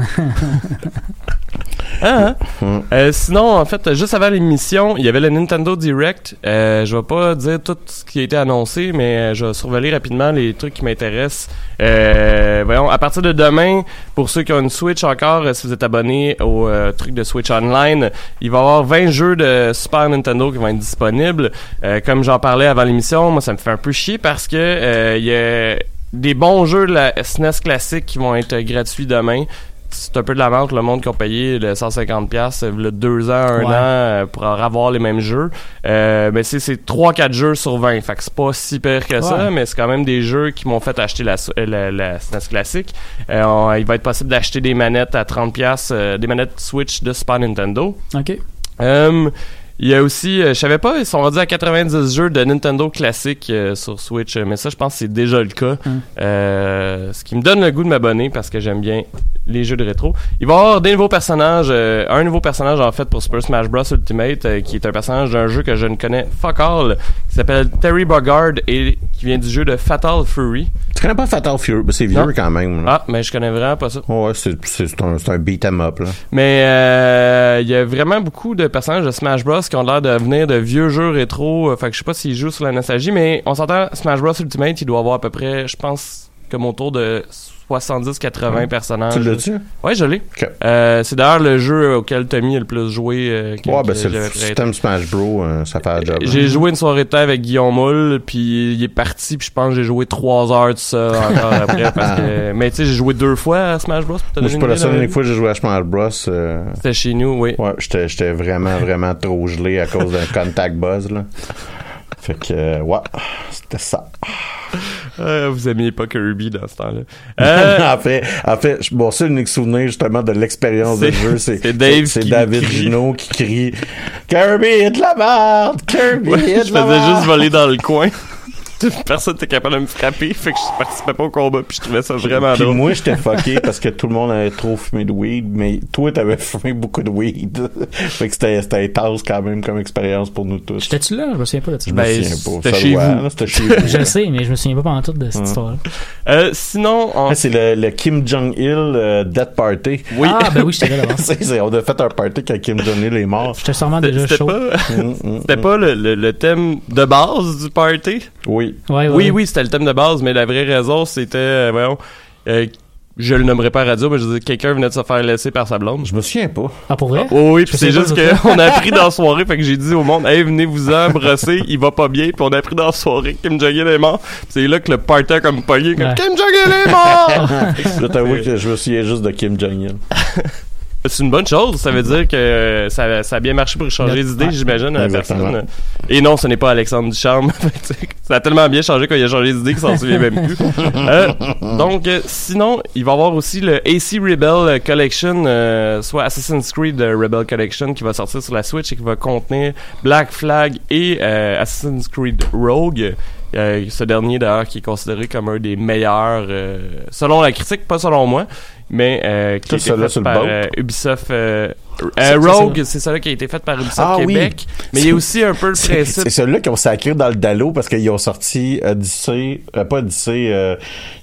[SPEAKER 2] Ah, hein? Euh, sinon, en fait, juste avant l'émission, il y avait le Nintendo Direct. Euh, je vais pas dire tout ce qui a été annoncé, mais euh, je vais survoler rapidement les trucs qui m'intéressent. Euh, voyons, à partir de demain, pour ceux qui ont une Switch encore, euh, si vous êtes abonné au truc de Switch Online, il va y avoir 20 jeux de Super Nintendo qui vont être disponibles. Comme j'en parlais avant l'émission, moi, ça me fait un peu chier parce que il y a des bons jeux de la SNES classique qui vont être gratuits demain. C'est un peu de la vente le monde qui ont payé le 150 pièces le deux ans un
[SPEAKER 3] Ouais.
[SPEAKER 2] an euh, pour avoir les mêmes jeux. Euh, mais c'est c'est 3 4 jeux sur 20 fait que c'est pas si pire que ça mais c'est quand même des jeux qui m'ont fait acheter la, euh, la, la SNES classique. Euh, on- il va être possible d'acheter des manettes à 30 pièces des manettes Switch de Super Nintendo.
[SPEAKER 3] OK.
[SPEAKER 2] Il y a aussi, euh, je savais pas, ils sont rendus à 90 jeux de Nintendo classique euh, sur Switch, euh, mais ça, je pense que c'est déjà le cas.
[SPEAKER 3] Hum.
[SPEAKER 2] Euh, ce qui me donne le goût de m'abonner parce que j'aime bien les jeux de rétro. Il va y avoir des nouveaux personnages, euh, un nouveau personnage en fait pour Super Smash Bros Ultimate, euh, qui est un personnage d'un jeu que je ne connais fuck all, qui s'appelle Terry Bogard et qui vient du jeu de Fatal Fury.
[SPEAKER 1] Tu connais pas Fatal Fury? Ben, c'est vieux
[SPEAKER 2] Non.
[SPEAKER 1] quand même. là.
[SPEAKER 2] Ah, mais je connais vraiment pas ça.
[SPEAKER 1] Ouais, c'est un, un beat 'em up. Là.
[SPEAKER 2] Mais euh, il y a vraiment beaucoup de personnages de Smash Bros qui ont l'air de venir de vieux jeux rétro. Euh, fait que je sais pas s'ils jouent sur la nostalgie, mais on s'entend Smash Bros Ultimate, il doit avoir à peu près, je pense, comme autour de 70-80 personnages.
[SPEAKER 1] Tu l'as-tu?
[SPEAKER 2] Ouais, je l'ai. Euh, c'est d'ailleurs le jeu auquel Tommy a le plus joué. euh, que-
[SPEAKER 1] Ouais, ben c'est le système Smash Bros. euh, ça fait la job.
[SPEAKER 2] J'ai joué une soirée de temps avec Guillaume Moule, puis il est parti, puis je pense que j'ai joué trois heures de ça encore après. Parce que, mais tu sais, j'ai joué deux fois à Smash Bros.
[SPEAKER 1] Moi, c'est pas la seule fois que j'ai joué à Smash Bros. euh,
[SPEAKER 2] C'était chez nous, oui.
[SPEAKER 1] Ouais, j'étais, vraiment, vraiment trop gelé à cause d'un contact buzz, là. Fait que, euh, ouais, c'était ça.
[SPEAKER 2] Euh, vous aimiez pas Kirby dans ce temps-là. Euh,
[SPEAKER 1] en fait, en fait, je- bon, c'est l'unique souvenir, justement, de l'expérience de jeu. C'est, David. Gino qui crie Kirby est de la merde! Kirby
[SPEAKER 2] ouais,
[SPEAKER 1] est
[SPEAKER 2] je
[SPEAKER 1] de la
[SPEAKER 2] faisais
[SPEAKER 1] merde!
[SPEAKER 2] juste voler dans le coin. Personne n'était capable de me frapper, fait que je participais pas au combat, puis je trouvais ça vraiment
[SPEAKER 1] Puis
[SPEAKER 2] drôle.
[SPEAKER 1] moi, j'étais fucké parce que tout le monde avait trop fumé de weed, mais toi, t'avais fumé beaucoup de weed. fait que c'était, c'était intense quand même comme expérience pour nous tous.
[SPEAKER 3] J'étais-tu là? Je me souviens pas de ça.
[SPEAKER 1] Je me
[SPEAKER 2] Ben,
[SPEAKER 1] souviens pas.
[SPEAKER 2] c'était
[SPEAKER 1] Ça
[SPEAKER 2] chez
[SPEAKER 1] doit,
[SPEAKER 2] vous.
[SPEAKER 1] là, C'était chez vous.
[SPEAKER 3] Je le sais, mais je me souviens pas pendant tout de cette histoire-là.
[SPEAKER 2] Euh, sinon, on...
[SPEAKER 1] Ah, c'est le, le Kim Jong-il euh, Death Party.
[SPEAKER 2] oui,
[SPEAKER 3] Ah, ben oui, j'étais là
[SPEAKER 1] on a fait un party quand Kim Jong-il est mort.
[SPEAKER 3] J'étais sûrement déjà chaud.
[SPEAKER 2] pas,
[SPEAKER 1] Mm, mm,
[SPEAKER 2] c'était
[SPEAKER 1] mm.
[SPEAKER 2] pas le, le- le thème de base du party?
[SPEAKER 1] Oui.
[SPEAKER 3] Ouais, ouais,
[SPEAKER 2] Oui, oui, c'était le thème de base, mais la vraie raison, c'était, euh, voyons, euh, je le nommerai pas à radio, mais je veux dire, quelqu'un venait de se faire laisser par sa blonde.
[SPEAKER 1] Je me souviens pas.
[SPEAKER 3] Ah, pour vrai?
[SPEAKER 2] Oh oui, puis c'est juste qu'on a appris dans la soirée, fait que j'ai dit au monde, hey, venez-vous-en brosser, il va pas bien, puis on a appris dans la soirée que Kim Jong-il est mort. Puis c'est là que le party a comme pogné, comme
[SPEAKER 3] Ouais.
[SPEAKER 2] Kim Jong-il est mort!
[SPEAKER 1] Je t'avoue que je me souviens juste de Kim Jong-il.
[SPEAKER 2] c'est une bonne chose, ça veut dire que ça, ça a bien marché pour changer idées, j'imagine, à la personne. Et non, ce n'est pas Alexandre Ducharme. Ça a tellement bien changé quand il a changé les idées qu'il s'en souvient même plus. Euh, donc, euh, sinon, il va y avoir aussi le AC Rebel Collection, euh, soit Assassin's Creed Rebel Collection, qui va sortir sur la Switch et qui va contenir Black Flag et euh, Assassin's Creed Rogue. Euh, ce dernier d'ailleurs qui est considéré comme un des meilleurs euh, selon la critique, pas selon moi, mais euh, qui
[SPEAKER 1] Ça,
[SPEAKER 2] a été
[SPEAKER 1] celui-là
[SPEAKER 2] fait par euh, Ubisoft euh, euh, Rogue, c'est celui qui a été fait par Ubisoft
[SPEAKER 1] Ah oui.
[SPEAKER 2] Québec, mais il y a aussi un peu le principe
[SPEAKER 1] c'est ceux-là qui ont sacré dans le dallo parce qu'ils ont sorti Odyssey, euh, pas Odyssey, euh,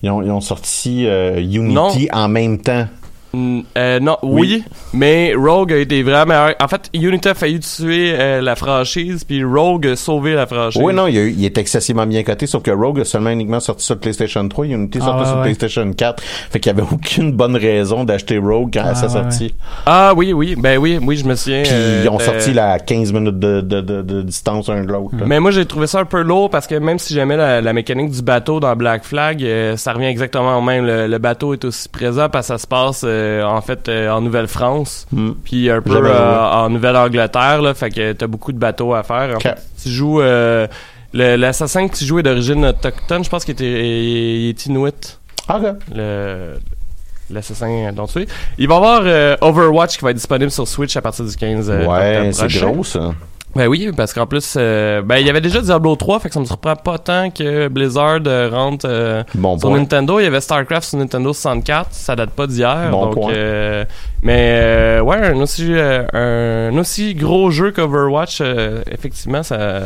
[SPEAKER 1] ils, ont, ils ont sorti euh, Unity
[SPEAKER 2] Non.
[SPEAKER 1] en même temps.
[SPEAKER 2] Mm, euh, non, oui, mais Rogue a été vraiment. En fait, Unity a failli tuer euh, la franchise, puis Rogue a sauvé la franchise.
[SPEAKER 1] Oui, non, il, a eu- il est excessivement bien coté, sauf que Rogue a seulement uniquement sorti sur PlayStation 3, Unity
[SPEAKER 3] Ah,
[SPEAKER 1] sorti
[SPEAKER 3] ouais,
[SPEAKER 1] sur
[SPEAKER 3] ouais.
[SPEAKER 1] PlayStation 4. Fait qu'il y avait aucune bonne raison d'acheter Rogue quand
[SPEAKER 3] Ah,
[SPEAKER 1] ça
[SPEAKER 3] ouais,
[SPEAKER 1] sorti.
[SPEAKER 2] Ah oui, oui, ben oui, oui, je me souviens.
[SPEAKER 1] Puis
[SPEAKER 2] euh,
[SPEAKER 1] ils ont
[SPEAKER 2] de-
[SPEAKER 1] sorti la 15 minutes de, de, de, de distance un de l'autre.
[SPEAKER 2] Mais moi, j'ai trouvé ça un peu lourd parce que même si j'aimais la, la mécanique du bateau dans Black Flag, euh, ça revient exactement au même. Le, le bateau est aussi présent parce que ça se passe euh, en fait euh, en Nouvelle-France,
[SPEAKER 1] Hmm.
[SPEAKER 2] puis un peu euh, en Nouvelle-Angleterre. Là, fait que t'as beaucoup de bateaux à faire. En
[SPEAKER 1] Ok.
[SPEAKER 2] fait, tu joues euh, l'assassin que tu joues est d'origine autochtone. Je pense qu'il était il est inuit.
[SPEAKER 1] Ah, ok.
[SPEAKER 2] Le l'assassin dont tu es. Il va y avoir euh, Overwatch qui va être disponible sur Switch à partir du 15
[SPEAKER 1] Ouais, c'est gros, ça.
[SPEAKER 2] Ben oui, parce qu'en plus, euh, ben il y avait déjà Diablo 3, fait que ça me surprend pas tant que Blizzard euh, rentre euh,
[SPEAKER 1] Bon
[SPEAKER 2] sur
[SPEAKER 1] point.
[SPEAKER 2] Nintendo. Il y avait StarCraft sur Nintendo 64, ça date pas d'hier.
[SPEAKER 1] Bon
[SPEAKER 2] donc,
[SPEAKER 1] point.
[SPEAKER 2] euh, mais euh, ouais, un aussi, un aussi gros jeu qu'Overwatch, effectivement, ça.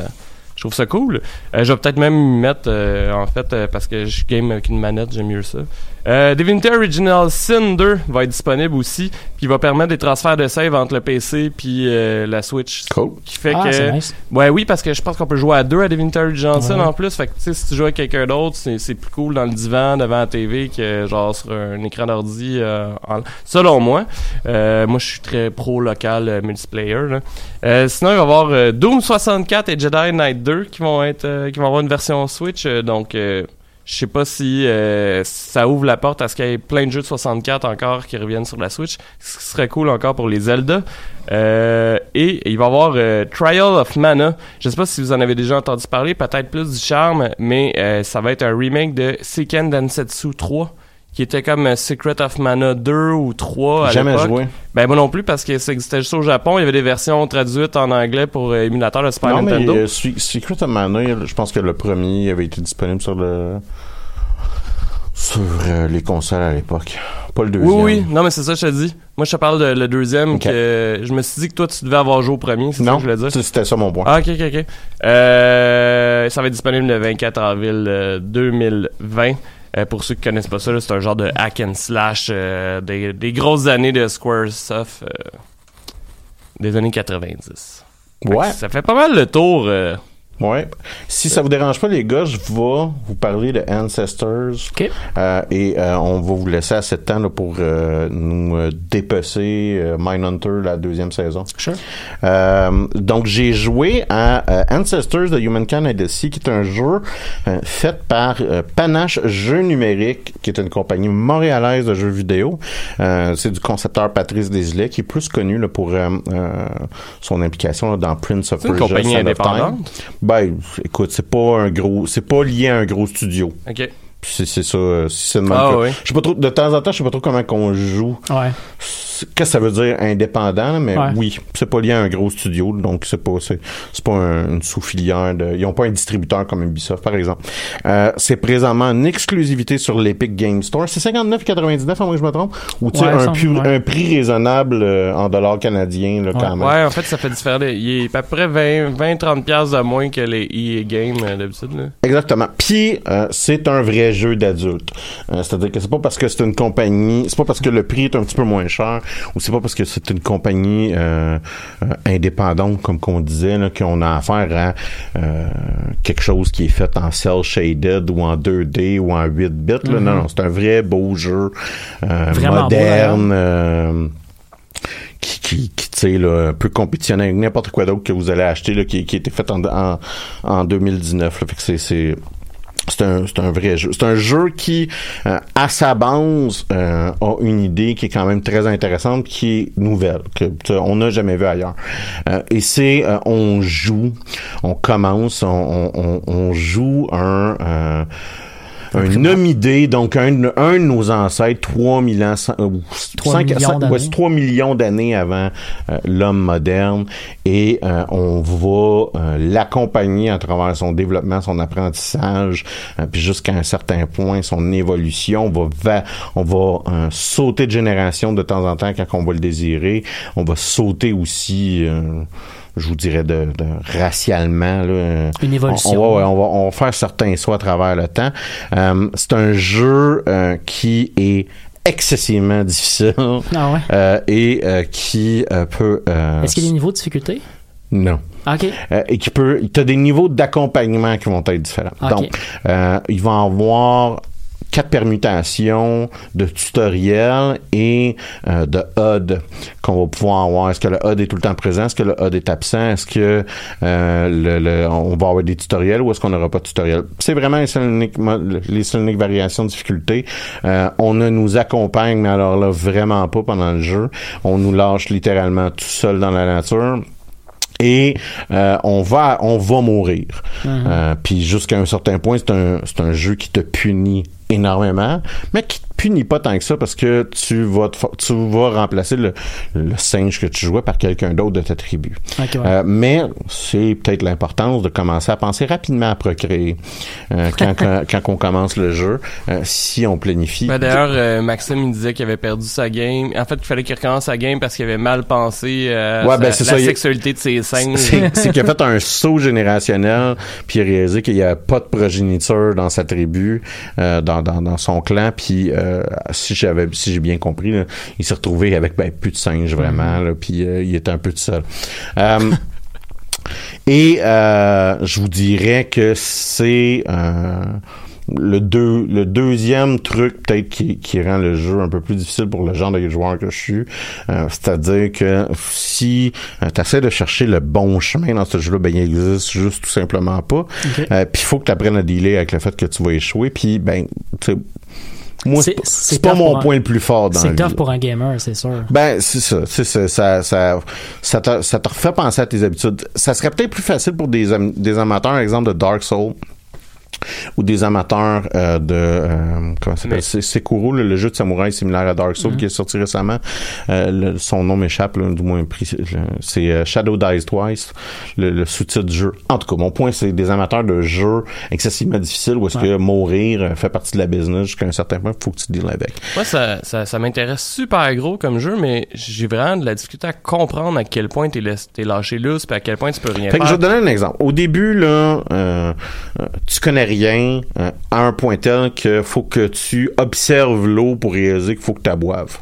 [SPEAKER 2] Je trouve ça cool. Je vais peut-être même m'y mettre, euh, en fait, parce que je game avec une manette, j'aime mieux ça. Euh, Divinity Original Sin 2 va être disponible aussi, puis il va permettre des transferts de save entre le PC puis euh, la Switch.
[SPEAKER 1] Cool.
[SPEAKER 2] Qui fait
[SPEAKER 3] Ah,
[SPEAKER 2] que
[SPEAKER 3] nice.
[SPEAKER 2] Ouais, oui, parce que je pense qu'on peut jouer à deux à Divinity Original Sin
[SPEAKER 3] Ouais.
[SPEAKER 2] en plus. Fait que, tu sais, si tu joues avec quelqu'un d'autre, c'est, c'est plus cool dans le divan, devant la TV, que genre sur un écran d'ordi. euh, en- Selon moi. Euh, moi, je suis très pro local euh, multiplayer. là. Euh, sinon, il va y avoir euh, Doom 64 et Jedi Knight 2 qui vont être, euh, qui vont avoir une version Switch. euh, donc, euh, je sais pas si euh, ça ouvre la porte à ce qu'il y ait plein de jeux de 64 encore qui reviennent sur la Switch. Ce serait cool encore pour les Zelda. Euh, et il va y avoir euh, Trial of Mana. Je sais pas si vous en avez déjà entendu parler, peut-être plus du charme, mais euh, ça va être un remake de Seiken Densetsu 3 qui était comme euh, Secret of Mana 2 ou 3 à
[SPEAKER 1] Jamais joué.
[SPEAKER 2] Ben moi non plus parce que ça existait juste au Japon, il y avait des versions traduites en anglais pour euh, émulateur de Super
[SPEAKER 1] Non, mais euh, Se- Secret of Mana, je pense que le premier avait été disponible sur le sur euh, les consoles à l'époque. Pas le deuxième.
[SPEAKER 2] Oui, oui, non, mais c'est ça, que je te dis. Moi, je te parle de le deuxième, que je me suis dit que toi, tu devais avoir joué au premier, c'est ça
[SPEAKER 1] Non,
[SPEAKER 2] que je voulais dire.
[SPEAKER 1] c- c'était ça mon point.
[SPEAKER 2] Ah, ok, ok, ok. Euh, ça va être disponible le 24 avril euh, 2020. Euh, pour ceux qui connaissent pas ça, c'est un genre de hack and slash euh, des, des grosses années de Squaresoft euh, des années 90. Fait que
[SPEAKER 1] Ouais.
[SPEAKER 2] Ça fait pas mal le tour.
[SPEAKER 1] Ouais. Si ça vous dérange pas, les gars, je vais vous parler de Ancestors.
[SPEAKER 3] Ok.
[SPEAKER 1] Euh, et euh, on va vous laisser assez de temps là, pour euh, nous euh, dépecer Mindhunter la deuxième saison.
[SPEAKER 3] Sure.
[SPEAKER 1] Donc j'ai joué à Ancestors de Humankind Odyssey, qui est un jeu fait par Panache Jeux Numériques, qui est une compagnie montréalaise de jeux vidéo. C'est du concepteur Patrice Desilets, qui est plus connu là, pour son implication là, dans Prince of
[SPEAKER 2] C'est une
[SPEAKER 1] Persia.
[SPEAKER 2] compagnie
[SPEAKER 1] Time. Ben, écoute, c'est pas un gros, c'est pas lié à un gros studio.
[SPEAKER 2] Ok.
[SPEAKER 1] C'est c'est ça, euh, si c'est
[SPEAKER 2] Ah oui.
[SPEAKER 1] Je sais pas trop, de temps en temps, je sais pas trop comment qu'on joue.
[SPEAKER 3] Ouais.
[SPEAKER 1] Qu'est-ce que ça veut dire indépendant, mais
[SPEAKER 3] Ouais.
[SPEAKER 1] oui, c'est pas lié à un gros studio, donc c'est pas c'est, c'est pas un- une sous-filière de. Ils ont pas un distributeur comme Ubisoft, par exemple. Euh, c'est présentement en exclusivité sur l'Epic Game Store. C'est 59,99 à moins que je me trompe, ou tu sais
[SPEAKER 3] Ouais,
[SPEAKER 1] un,
[SPEAKER 3] ça me-
[SPEAKER 1] pu-
[SPEAKER 3] ouais.
[SPEAKER 1] un prix raisonnable euh, en dollars canadiens là, quand même.
[SPEAKER 2] Ouais, en fait, ça fait différent. Il est à peu près 20-30$ piastres de moins que les EA Games d'habitude.
[SPEAKER 1] Exactement. Puis euh, c'est un vrai jeu d'adulte. Euh, C'est-à-dire que c'est pas parce que c'est une compagnie, c'est pas parce que le prix est un petit peu moins cher, ou c'est pas parce que c'est une compagnie euh, euh, indépendante, comme qu'on disait, qu'on a affaire à euh, quelque chose qui est fait en cel shaded ou en 2D ou en 8 bits. là. Non, non, c'est un vrai beau jeu
[SPEAKER 3] beau,
[SPEAKER 1] moderne. euh, qui, qui, qui tu sais, peut compétitionner avec n'importe quoi d'autre que vous allez acheter, là, qui, qui a été fait en, en, en 2019. Là. Fait que c'est, c'est, un, un vrai jeu. C'est un jeu qui, euh, à sa base, euh, a une idée qui est quand même très intéressante, qui est nouvelle, que on n'a jamais vu ailleurs. Euh, et c'est, euh, on joue, on commence, on, on, on- on joue un... un homidé, donc un, de- un de nos ancêtres, 3000 ans, cent- euh,
[SPEAKER 3] Trois
[SPEAKER 1] cinq-
[SPEAKER 3] millions
[SPEAKER 1] ouais, 3 millions d'années avant euh, l'homme moderne et euh, on va euh, l'accompagner à travers son développement, son apprentissage, euh, puis jusqu'à un certain point, son évolution. On va, va- on va euh, sauter de génération de temps en temps quand on va le désirer. On va sauter aussi... je vous dirais de, de racialement là, euh,
[SPEAKER 3] Une évolution.
[SPEAKER 1] on, on va, on va on va faire certains sauts à travers le temps. Euh, c'est un jeu euh, qui est excessivement difficile
[SPEAKER 3] Ah ouais?
[SPEAKER 1] euh, et qui peut
[SPEAKER 3] Est-ce qu'il y a des niveaux de difficulté?
[SPEAKER 1] non
[SPEAKER 3] Ok.
[SPEAKER 1] euh, et qui peut tu as des niveaux d'accompagnement qui vont être différents. Donc euh, il va y avoir quatre permutations de tutoriels et euh, de HUD qu'on va pouvoir avoir. Est-ce que le HUD est tout le temps présent? Est-ce que le HUD est absent? Est-ce que euh, le, le- on va avoir des tutoriels ou est-ce qu'on n'aura pas de tutoriels? C'est vraiment les seules uniques, les seules uniques variations de difficulté. Euh, on ne nous accompagne, mais alors là, vraiment pas pendant le jeu. On nous lâche littéralement tout seul dans la nature et euh, on va on va mourir. Euh, puis jusqu'à un certain point, c'est un c'est un jeu qui te punit énormément, mais qui punit pas tant que ça parce que tu vas te tu vas remplacer le, le singe que tu jouais par quelqu'un d'autre de ta tribu.
[SPEAKER 3] Ouais.
[SPEAKER 1] Euh, mais c'est peut-être l'importance de commencer à penser rapidement à procréer euh, quand, quand, quand on commence le jeu, euh, si on planifie.
[SPEAKER 2] Ben, D'ailleurs, euh, Maxime, il disait qu'il avait perdu sa game. En fait, il fallait qu'il recommence sa game parce qu'il avait mal pensé euh,
[SPEAKER 1] Ouais,
[SPEAKER 2] sa-
[SPEAKER 1] ben,
[SPEAKER 2] la
[SPEAKER 1] ça, il-
[SPEAKER 2] sexualité de ses singes.
[SPEAKER 1] C'est qu'il a fait un saut générationnel, puis il a réalisé qu'il n'y a pas de progéniture dans sa tribu, euh, dans, dans, dans son clan, puis euh, euh, si j'avais, si j'ai bien compris, là, il s'est retrouvé avec ben, plus de singes vraiment, là, puis euh, il était un peu tout seul. Euh, et euh, je vous dirais que c'est euh, le, deux, le deuxième truc peut-être qui, qui rend le jeu un peu plus difficile pour le genre de joueur que je suis. Euh, C'est-à-dire que si tu essaies de chercher le bon chemin dans ce jeu-là, ben il existe juste tout simplement pas. Euh, puis il faut que tu apprennes à dealer avec le fait que tu vas échouer. Puis ben, tu sais, moi,
[SPEAKER 3] C'est-
[SPEAKER 1] pas mon
[SPEAKER 3] un-
[SPEAKER 1] point le plus fort dans
[SPEAKER 3] C'est tough pour un gamer, c'est sûr.
[SPEAKER 1] Ben, c'est ça, c'est ça, ça, ça, ça, te, ça te refait penser à tes habitudes. Ça serait peut-être plus facile pour des, des amateurs, exemple de Dark Souls, ou des amateurs euh, de, euh, comment ça s'appelle,
[SPEAKER 2] Mais-
[SPEAKER 1] c'est Sekiro, le, le jeu de samouraï similaire à Dark Souls qui est sorti récemment. Euh, le- son nom m'échappe, du moins, c'est euh, Shadow Dies Twice, le, le sous-titre du jeu. En tout cas, mon point, c'est des amateurs de jeux excessivement difficiles où est-ce que mourir euh, fait partie de la business jusqu'à un certain point, il faut que tu deals avec.
[SPEAKER 2] Moi, ça, ça, ça m'intéresse super gros comme jeu, mais j'ai vraiment de la difficulté à comprendre à quel point t'es lâché lousse, puis à quel point tu peux rien
[SPEAKER 1] Fait que je
[SPEAKER 2] faire.
[SPEAKER 1] vais te donner un exemple. Au début, là, euh, tu connais rien euh, à un point tel que faut que tu observes l'eau pour réaliser qu'il faut que tu boives.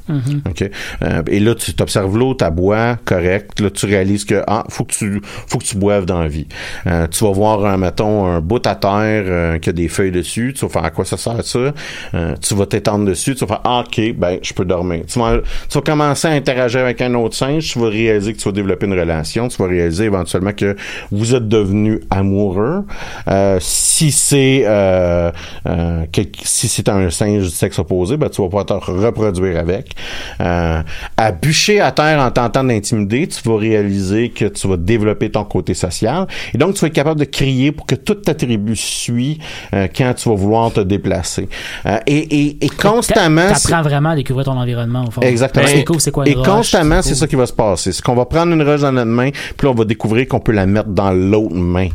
[SPEAKER 1] OK? Euh, et là, tu t'observes l'eau, tu bois, correct. Là, tu réalises que ah, faut que tu faut que tu boives dans la vie. Euh, tu vas voir, un, mettons, un bout à terre euh, qui a des feuilles dessus. Tu vas faire à quoi ça sert ça? Euh, tu vas t'étendre dessus. Tu vas faire ah, OK, ben, je peux dormir. Tu vas, tu vas commencer à interagir avec un autre singe. Tu vas réaliser que tu vas développer une relation. Tu vas réaliser éventuellement que vous êtes devenus amoureux. Euh, si c'est euh, euh, si c'est un singe du sexe opposé, ben, tu vas pouvoir te reproduire avec. Euh, à bûcher à terre en tentant d'intimider, tu vas réaliser que tu vas développer ton côté social. Et donc, tu vas être capable de crier pour que toute ta tribu suit euh, quand tu vas vouloir te déplacer. Euh, et, et, et constamment... c'est-
[SPEAKER 3] T'apprends vraiment à découvrir ton environnement, au fond.
[SPEAKER 1] Exactement. Et-
[SPEAKER 3] cool, c'est quoi
[SPEAKER 1] Et constamment, c'est
[SPEAKER 3] cool.
[SPEAKER 1] ça qui va se passer. C'est qu'on va prendre une roche dans notre main, puis là, on va découvrir qu'on peut la mettre dans l'autre main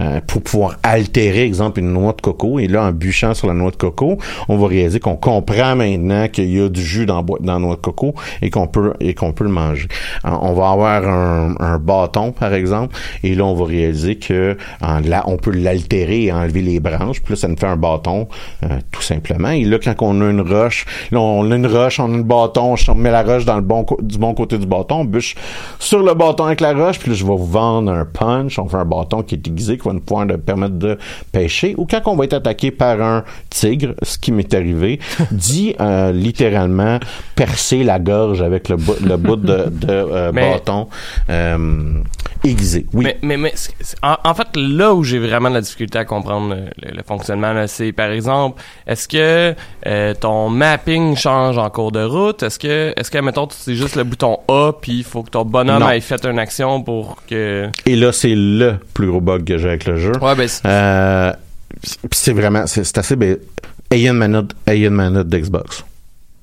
[SPEAKER 1] euh, pour pouvoir exemple, une noix de coco. Et là, en bûchant sur la noix de coco, on va réaliser qu'on comprend maintenant qu'il y a du jus dans, dans la noix de coco et qu'on peut et qu'on peut le manger. On va avoir un, un bâton, par exemple, et là, on va réaliser que la- on peut l'altérer et enlever les branches. Puis là, ça nous fait un bâton, euh, tout simplement. Et là, quand on a une roche, là, on a une roche, on a un bâton, on met la roche dans le bon du bon côté du bâton, on bûche sur le bâton avec la roche, puis là, je vais vous vendre un punch, on fait un bâton qui est aiguisé, qui va nous permettre de pêcher. Ou quand on va être attaqué par un tigre, ce qui m'est arrivé, dit euh, littéralement percer la gorge avec le, bout- le bout de, de euh,
[SPEAKER 2] Mais-
[SPEAKER 1] bâton euh, aiguisé. Oui.
[SPEAKER 2] Mais, mais, en, en fait, là où j'ai vraiment de la difficulté à comprendre le, le- le fonctionnement, c'est par exemple, est-ce que euh, ton mapping change en cours de route? Est-ce que, est-ce que, mettons, c'est juste le bouton A, puis il faut que ton bonhomme
[SPEAKER 1] Non.
[SPEAKER 2] ait fait une action pour que...
[SPEAKER 1] Et là, c'est le plus gros bug que j'ai avec le jeu.
[SPEAKER 2] Ouais, ben,
[SPEAKER 1] Euh, c'est vraiment, c'est assez. ben, ayez une manette, ayez une manette d'Xbox.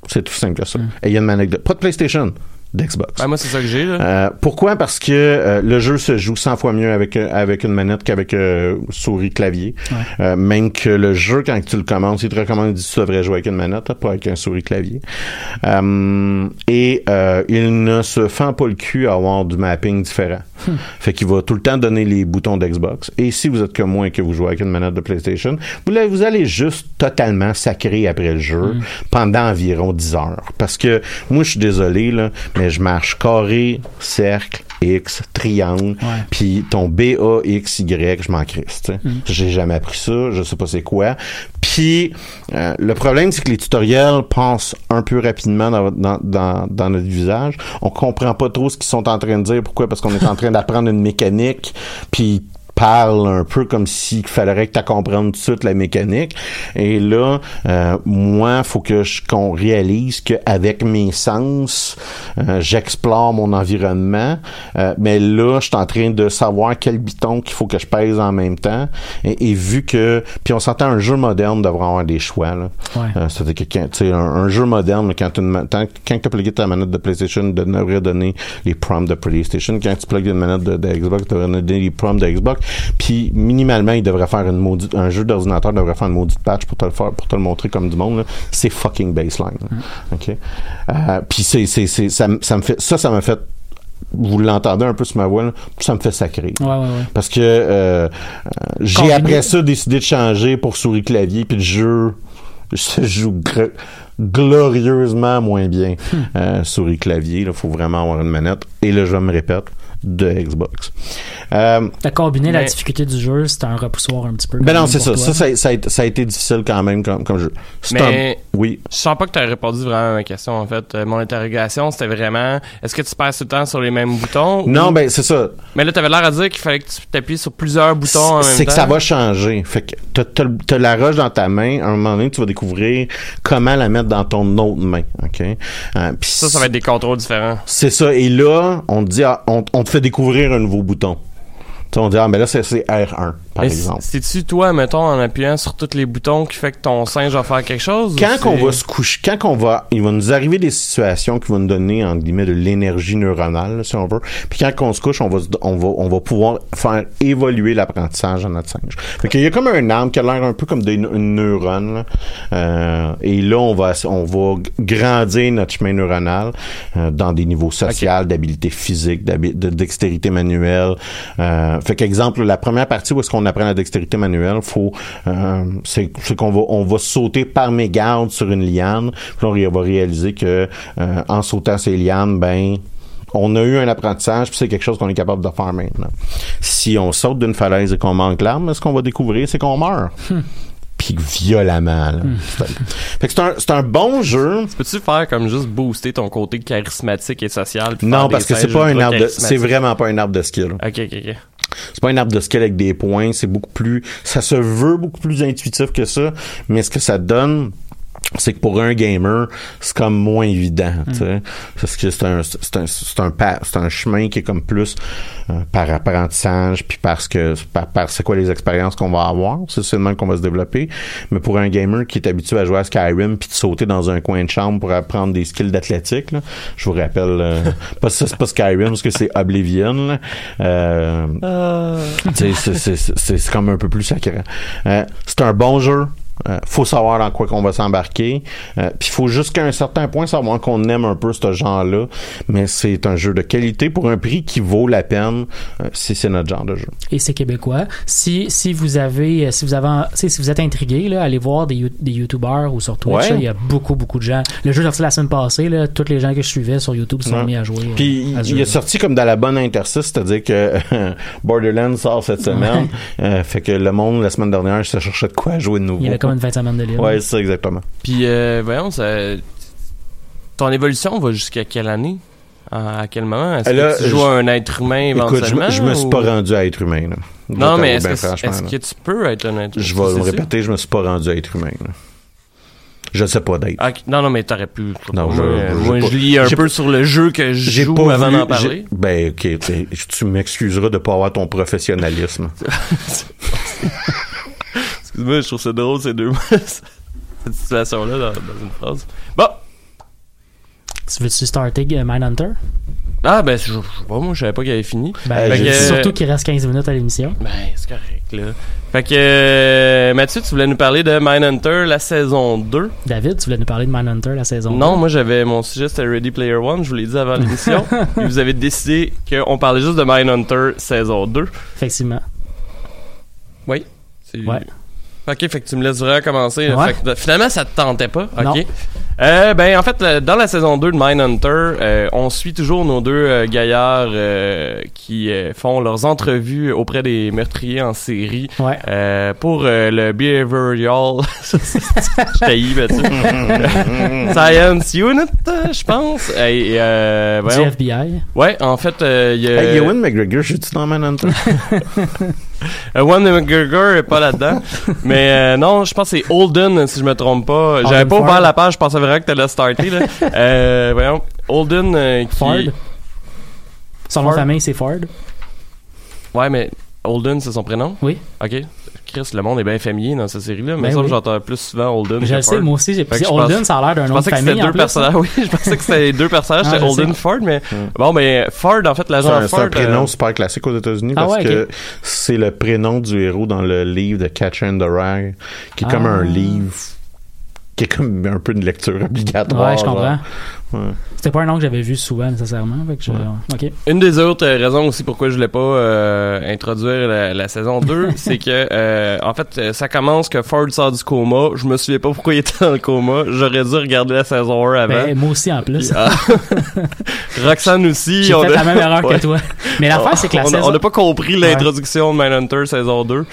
[SPEAKER 1] C'est tout simple que ça. Ayez une manette de, pas de PlayStation, d'Xbox.
[SPEAKER 2] ben, moi, c'est ça que j'ai, là.
[SPEAKER 1] Euh, pourquoi? Parce que euh, le jeu se joue 100 fois mieux avec euh, avec une manette qu'avec euh, souris clavier. Euh, même que le jeu, quand tu le commandes, il te recommande, il dit tu devrais jouer avec une manette, hein, pas avec un souris clavier. Euh, et euh, il ne se fend pas le cul à avoir du mapping différent. Fait qu'il va tout le temps donner les boutons d'Xbox. Et si vous êtes comme moi et que vous jouez avec une manette de PlayStation, vous, allez- vous allez juste totalement sacrer après le jeu pendant environ 10 heures. Parce que moi, je suis désolé, là, mais je marche carré, cercle, X, triangle, puis ton B, A, X, Y, je m'en crisse. sais. J'ai jamais appris ça, je sais pas c'est quoi. Puis euh, le problème, c'est que les tutoriels passent un peu rapidement dans, dans, dans, dans notre visage. On comprend pas trop ce qu'ils sont en train de dire. Pourquoi? Parce qu'on est en train d'apprendre une mécanique, puis parle un peu comme s'il fallait que tu comprennes tout de suite la mécanique. Et là, euh, moi, faut que je qu'on réalise qu'avec mes sens, euh, j'explore mon environnement. Euh, mais là, je suis en train de savoir quel bouton qu'il faut que je pèse en même temps. Et, et vu que, puis on s'entend un jeu moderne devrait avoir des choix. Là.
[SPEAKER 3] Ouais.
[SPEAKER 1] Euh, C'est-à-dire que quand, tu sais, un, un jeu moderne, quand tu quand, tu plugué ta manette de PlayStation, de devrait donner les prompts de PlayStation. Quand tu plugues une manette de, de Xbox, tu devrais donner les prompts de Xbox. Puis minimalement, il devrait faire une maudite, un jeu d'ordinateur devrait faire une maudite patch pour te le faire, pour te le montrer comme du monde. C'est fucking baseline. là. OK? Euh, puis c'est, c'est, c'est, ça, ça me fait, ça, ça m'a fait vous l'entendez un peu sur ma voix, là, ça me fait sacrer.
[SPEAKER 3] Ouais, ouais, ouais.
[SPEAKER 1] Parce que euh, j'ai après ça décidé de changer pour souris clavier puis le jeu se joue gr- glorieusement moins bien euh, souris clavier. Il faut vraiment avoir une manette. Et là, je me répète, de Xbox. Euh,
[SPEAKER 3] T'as combiné la difficulté du jeu, c'était un repoussoir un petit peu.
[SPEAKER 1] ben non, c'est ça. Ça, ça, a- ça a été, ça a été difficile quand même comme, comme jeu.
[SPEAKER 2] Mais-
[SPEAKER 1] un- Oui.
[SPEAKER 2] Je sens pas que tu as répondu vraiment à ma question, en fait. Euh, mon interrogation, c'était vraiment, est-ce que tu passes tout le temps sur les mêmes boutons?
[SPEAKER 1] Non,
[SPEAKER 2] ou-
[SPEAKER 1] ben c'est ça.
[SPEAKER 2] Mais là, t'avais l'air à dire qu'il fallait que tu t'appuies sur plusieurs boutons en même temps.
[SPEAKER 1] C'est que ça va changer. Fait que t'as la roche dans ta main. À un moment donné, tu vas découvrir comment la mettre dans ton autre main. OK? Euh, puis
[SPEAKER 2] Ça, ça va être des contrôles différents.
[SPEAKER 1] C'est ça. Et là, on te dit, ah, on, on te fait découvrir un nouveau bouton. Tu sais, on dit, ah, mais là, c'est R1, par
[SPEAKER 2] Mais
[SPEAKER 1] exemple.
[SPEAKER 2] C'est-tu toi, mettons, en appuyant sur tous les boutons qui fait que ton singe va faire quelque chose?
[SPEAKER 1] Quand
[SPEAKER 2] c'est-
[SPEAKER 1] on va se coucher, quand on va, il va nous arriver des situations qui vont nous donner, entre guillemets, de l'énergie neuronale, là, si on veut. Puis quand on se couche, on va, on va, on va pouvoir faire évoluer l'apprentissage de notre singe. Fait qu'il y a comme un arme qui a l'air un peu comme des, une neurone, là. Euh, et là, on va, on va grandir notre chemin neuronal, euh, dans des niveaux sociaux, d'habilité physique, de dextérité manuelle. Euh, fait qu'exemple, la première partie où est-ce qu'on apprend la dextérité manuelle, faut, euh, c'est, qu'on va, on va sauter par mégarde sur une liane. Puis on va réaliser que euh, en sautant ces lianes, ben on a eu un apprentissage, puis c'est quelque chose qu'on est capable de faire maintenant. Si on saute d'une falaise et qu'on manque l'arme, ce qu'on va découvrir, c'est qu'on meurt. Puis violemment. Là. C'est- Fait que c'est un, c'est un bon jeu.
[SPEAKER 2] Peux-tu faire comme juste booster ton côté charismatique et social?
[SPEAKER 1] Non, parce que c'est pas un arbre de, c'est vraiment pas un arbre de skill.
[SPEAKER 2] Ok, ok, ok.
[SPEAKER 1] C'est pas un arbre de skill avec des points, c'est beaucoup plus, ça se veut beaucoup plus intuitif que ça, mais ce que ça donne, c'est que pour un gamer, c'est comme moins évident, sais. Parce que c'est un, c'est un, c'est un, un chemin qui est comme plus euh, par apprentissage, puis parce que, par, par c'est quoi les expériences qu'on va avoir, c'est seulement qu'on va se développer. Mais pour un gamer qui est habitué à jouer à Skyrim puis de sauter dans un coin de chambre pour apprendre des skills d'athlétique, là, je vous rappelle, euh, pas c'est pas Skyrim, parce que c'est Oblivion, là. Euh, tu sais, c'est- c'est- c'est c'est- c'est comme un peu plus sacré. Euh, c'est un bon jeu. Euh, faut savoir dans quoi qu'on va s'embarquer. Euh, Puis il faut jusqu'à un certain point savoir qu'on aime un peu ce genre-là. Mais c'est un jeu de qualité pour un prix qui vaut la peine euh, si c'est notre genre de jeu.
[SPEAKER 3] et c'est québécois. Si, si vous avez, euh, si vous avez, si vous êtes intrigué, là, allez voir des, des YouTubers ou sur Twitch.
[SPEAKER 1] Ouais.
[SPEAKER 3] Il y a beaucoup, beaucoup de gens. Le jeu est sorti la semaine passée, là, tous les gens que je suivais sur YouTube sont
[SPEAKER 1] Ouais.
[SPEAKER 3] mis à jouer.
[SPEAKER 1] Puis il est sorti comme dans la bonne interstice, c'est-à-dire que Borderlands sort cette semaine. Fait que le monde, la semaine dernière, se cherchait de quoi jouer de nouveau.
[SPEAKER 3] Il y avait comme une fin de semaine de libre.
[SPEAKER 1] Ouais, c'est ça exactement.
[SPEAKER 2] Puis, euh, voyons, ça... ton évolution va jusqu'à quelle année? À quel moment? Est-ce
[SPEAKER 1] Là,
[SPEAKER 2] que tu joues à un être humain
[SPEAKER 1] Écoute, je,
[SPEAKER 2] éventuellement?
[SPEAKER 1] me- je me suis
[SPEAKER 2] ou-
[SPEAKER 1] pas rendu à être humain. Là.
[SPEAKER 2] Non, mais est-ce que, tu peux être un être humain?
[SPEAKER 1] Je vais
[SPEAKER 2] sûr?
[SPEAKER 1] répéter, je me suis pas rendu à être humain. là. Je sais pas d'être.
[SPEAKER 2] Ah, non, non, mais t'aurais pu.
[SPEAKER 1] Non, je-
[SPEAKER 2] euh, moi,
[SPEAKER 1] pas-
[SPEAKER 2] je lis un
[SPEAKER 1] j'ai
[SPEAKER 2] peu sur le jeu que je
[SPEAKER 1] J'ai
[SPEAKER 2] joue
[SPEAKER 1] pas
[SPEAKER 2] avant d'en parler.
[SPEAKER 1] Ben, ok, tu m'excuseras de pas avoir ton professionnalisme.
[SPEAKER 2] Excuse-moi, je trouve ça drôle, ces deux cette situation-là dans, dans une phrase. Bon!
[SPEAKER 3] Tu veux-tu starter euh, Mindhunter?
[SPEAKER 2] Ah, ben, je, je sais pas, moi, je savais pas qu'il avait fini.
[SPEAKER 3] Ben,
[SPEAKER 1] Euh,
[SPEAKER 2] j'ai-
[SPEAKER 3] surtout qu'il reste 15 minutes à l'émission.
[SPEAKER 2] Ben, c'est correct, là. Fait que, euh, Mathieu, tu voulais nous parler de Mindhunter, la saison 2.
[SPEAKER 3] David, tu voulais nous parler de Mindhunter la saison
[SPEAKER 2] Non,
[SPEAKER 3] 2?
[SPEAKER 2] moi, j'avais, mon sujet, c'était Ready Player One, je vous l'ai dit avant l'émission. Puis vous avez décidé qu'on parlait juste de Mindhunter saison 2.
[SPEAKER 3] Effectivement.
[SPEAKER 2] Oui.
[SPEAKER 3] Ouais.
[SPEAKER 2] Ok, fait que tu me laisses vraiment commencer. là.
[SPEAKER 3] Ouais.
[SPEAKER 2] Fait que, finalement, ça te tentait pas? Ok.
[SPEAKER 3] Non.
[SPEAKER 2] Euh, ben, en fait, le- dans la saison 2 de Mindhunter, euh, on suit toujours nos deux euh, gaillards euh, qui euh, font leurs entrevues auprès des meurtriers en série
[SPEAKER 3] Ouais.
[SPEAKER 2] euh, pour euh, le Behavioral Mathieu. Science Unit, euh, je pense. Et, euh,
[SPEAKER 3] Du. FBI.
[SPEAKER 2] Ouais, en fait, euh, il y a...
[SPEAKER 1] Hey, Ewan McGregor, je suis dans Manhunter?
[SPEAKER 2] Euh, One McGregor est pas là-dedans. mais euh, non, je pense que c'est Holden, si je me trompe pas. J'avais pas ouvert la page, je pensais vraiment que t'allais starter. Là. euh, voyons, Holden euh, qui...
[SPEAKER 3] Ford. Son nom de
[SPEAKER 2] Ford.
[SPEAKER 3] famille, c'est Ford.
[SPEAKER 2] Ouais, mais Holden, c'est son prénom?
[SPEAKER 3] Oui.
[SPEAKER 2] OK. Chris, le monde est bien familier dans cette série-là. Mais
[SPEAKER 3] Ben
[SPEAKER 2] ça,
[SPEAKER 3] oui.
[SPEAKER 2] j'entends plus souvent Holden
[SPEAKER 3] Je le sais,
[SPEAKER 2] Ford.
[SPEAKER 3] moi aussi. J'ai Holden,
[SPEAKER 2] pense-
[SPEAKER 3] ça a l'air d'un
[SPEAKER 2] Je
[SPEAKER 3] nom de
[SPEAKER 2] pensais que c'était
[SPEAKER 3] famille en
[SPEAKER 2] deux
[SPEAKER 3] plus.
[SPEAKER 2] personnages. Oui, je pensais que c'était deux personnages.
[SPEAKER 3] Ah,
[SPEAKER 2] C'était Holden. Ford, mais bon, ben Ford, en fait, l'agent
[SPEAKER 1] un, c'est
[SPEAKER 2] Ford.
[SPEAKER 1] un prénom
[SPEAKER 2] euh,
[SPEAKER 1] super classique aux États-Unis
[SPEAKER 3] Ah
[SPEAKER 1] parce
[SPEAKER 3] ouais,
[SPEAKER 1] que c'est le prénom du héros dans le livre de Catcher in the Rye, qui est comme
[SPEAKER 3] Ah.
[SPEAKER 1] un livre qui est comme un peu une lecture obligatoire.
[SPEAKER 3] Ouais, je comprends.
[SPEAKER 1] Ouais.
[SPEAKER 3] C'était pas un nom que j'avais vu souvent nécessairement. Fait que je- ok.
[SPEAKER 2] Une des autres euh, raisons aussi pourquoi je voulais pas euh, introduire la, la saison 2, c'est que euh, en fait ça commence que Ford sort du coma. Je me souviens pas pourquoi il était dans le coma. J'aurais dû regarder la saison 1 avant.
[SPEAKER 3] Ben, moi aussi en plus.
[SPEAKER 2] Ah. Roxane aussi.
[SPEAKER 3] J'ai
[SPEAKER 2] on
[SPEAKER 3] fait
[SPEAKER 2] a-
[SPEAKER 3] la même erreur
[SPEAKER 2] Ouais.
[SPEAKER 3] que toi. Mais l'affaire, c'est que la
[SPEAKER 2] on, a-
[SPEAKER 3] saison.
[SPEAKER 2] on n'a pas compris l'introduction de Mindhunter saison 2.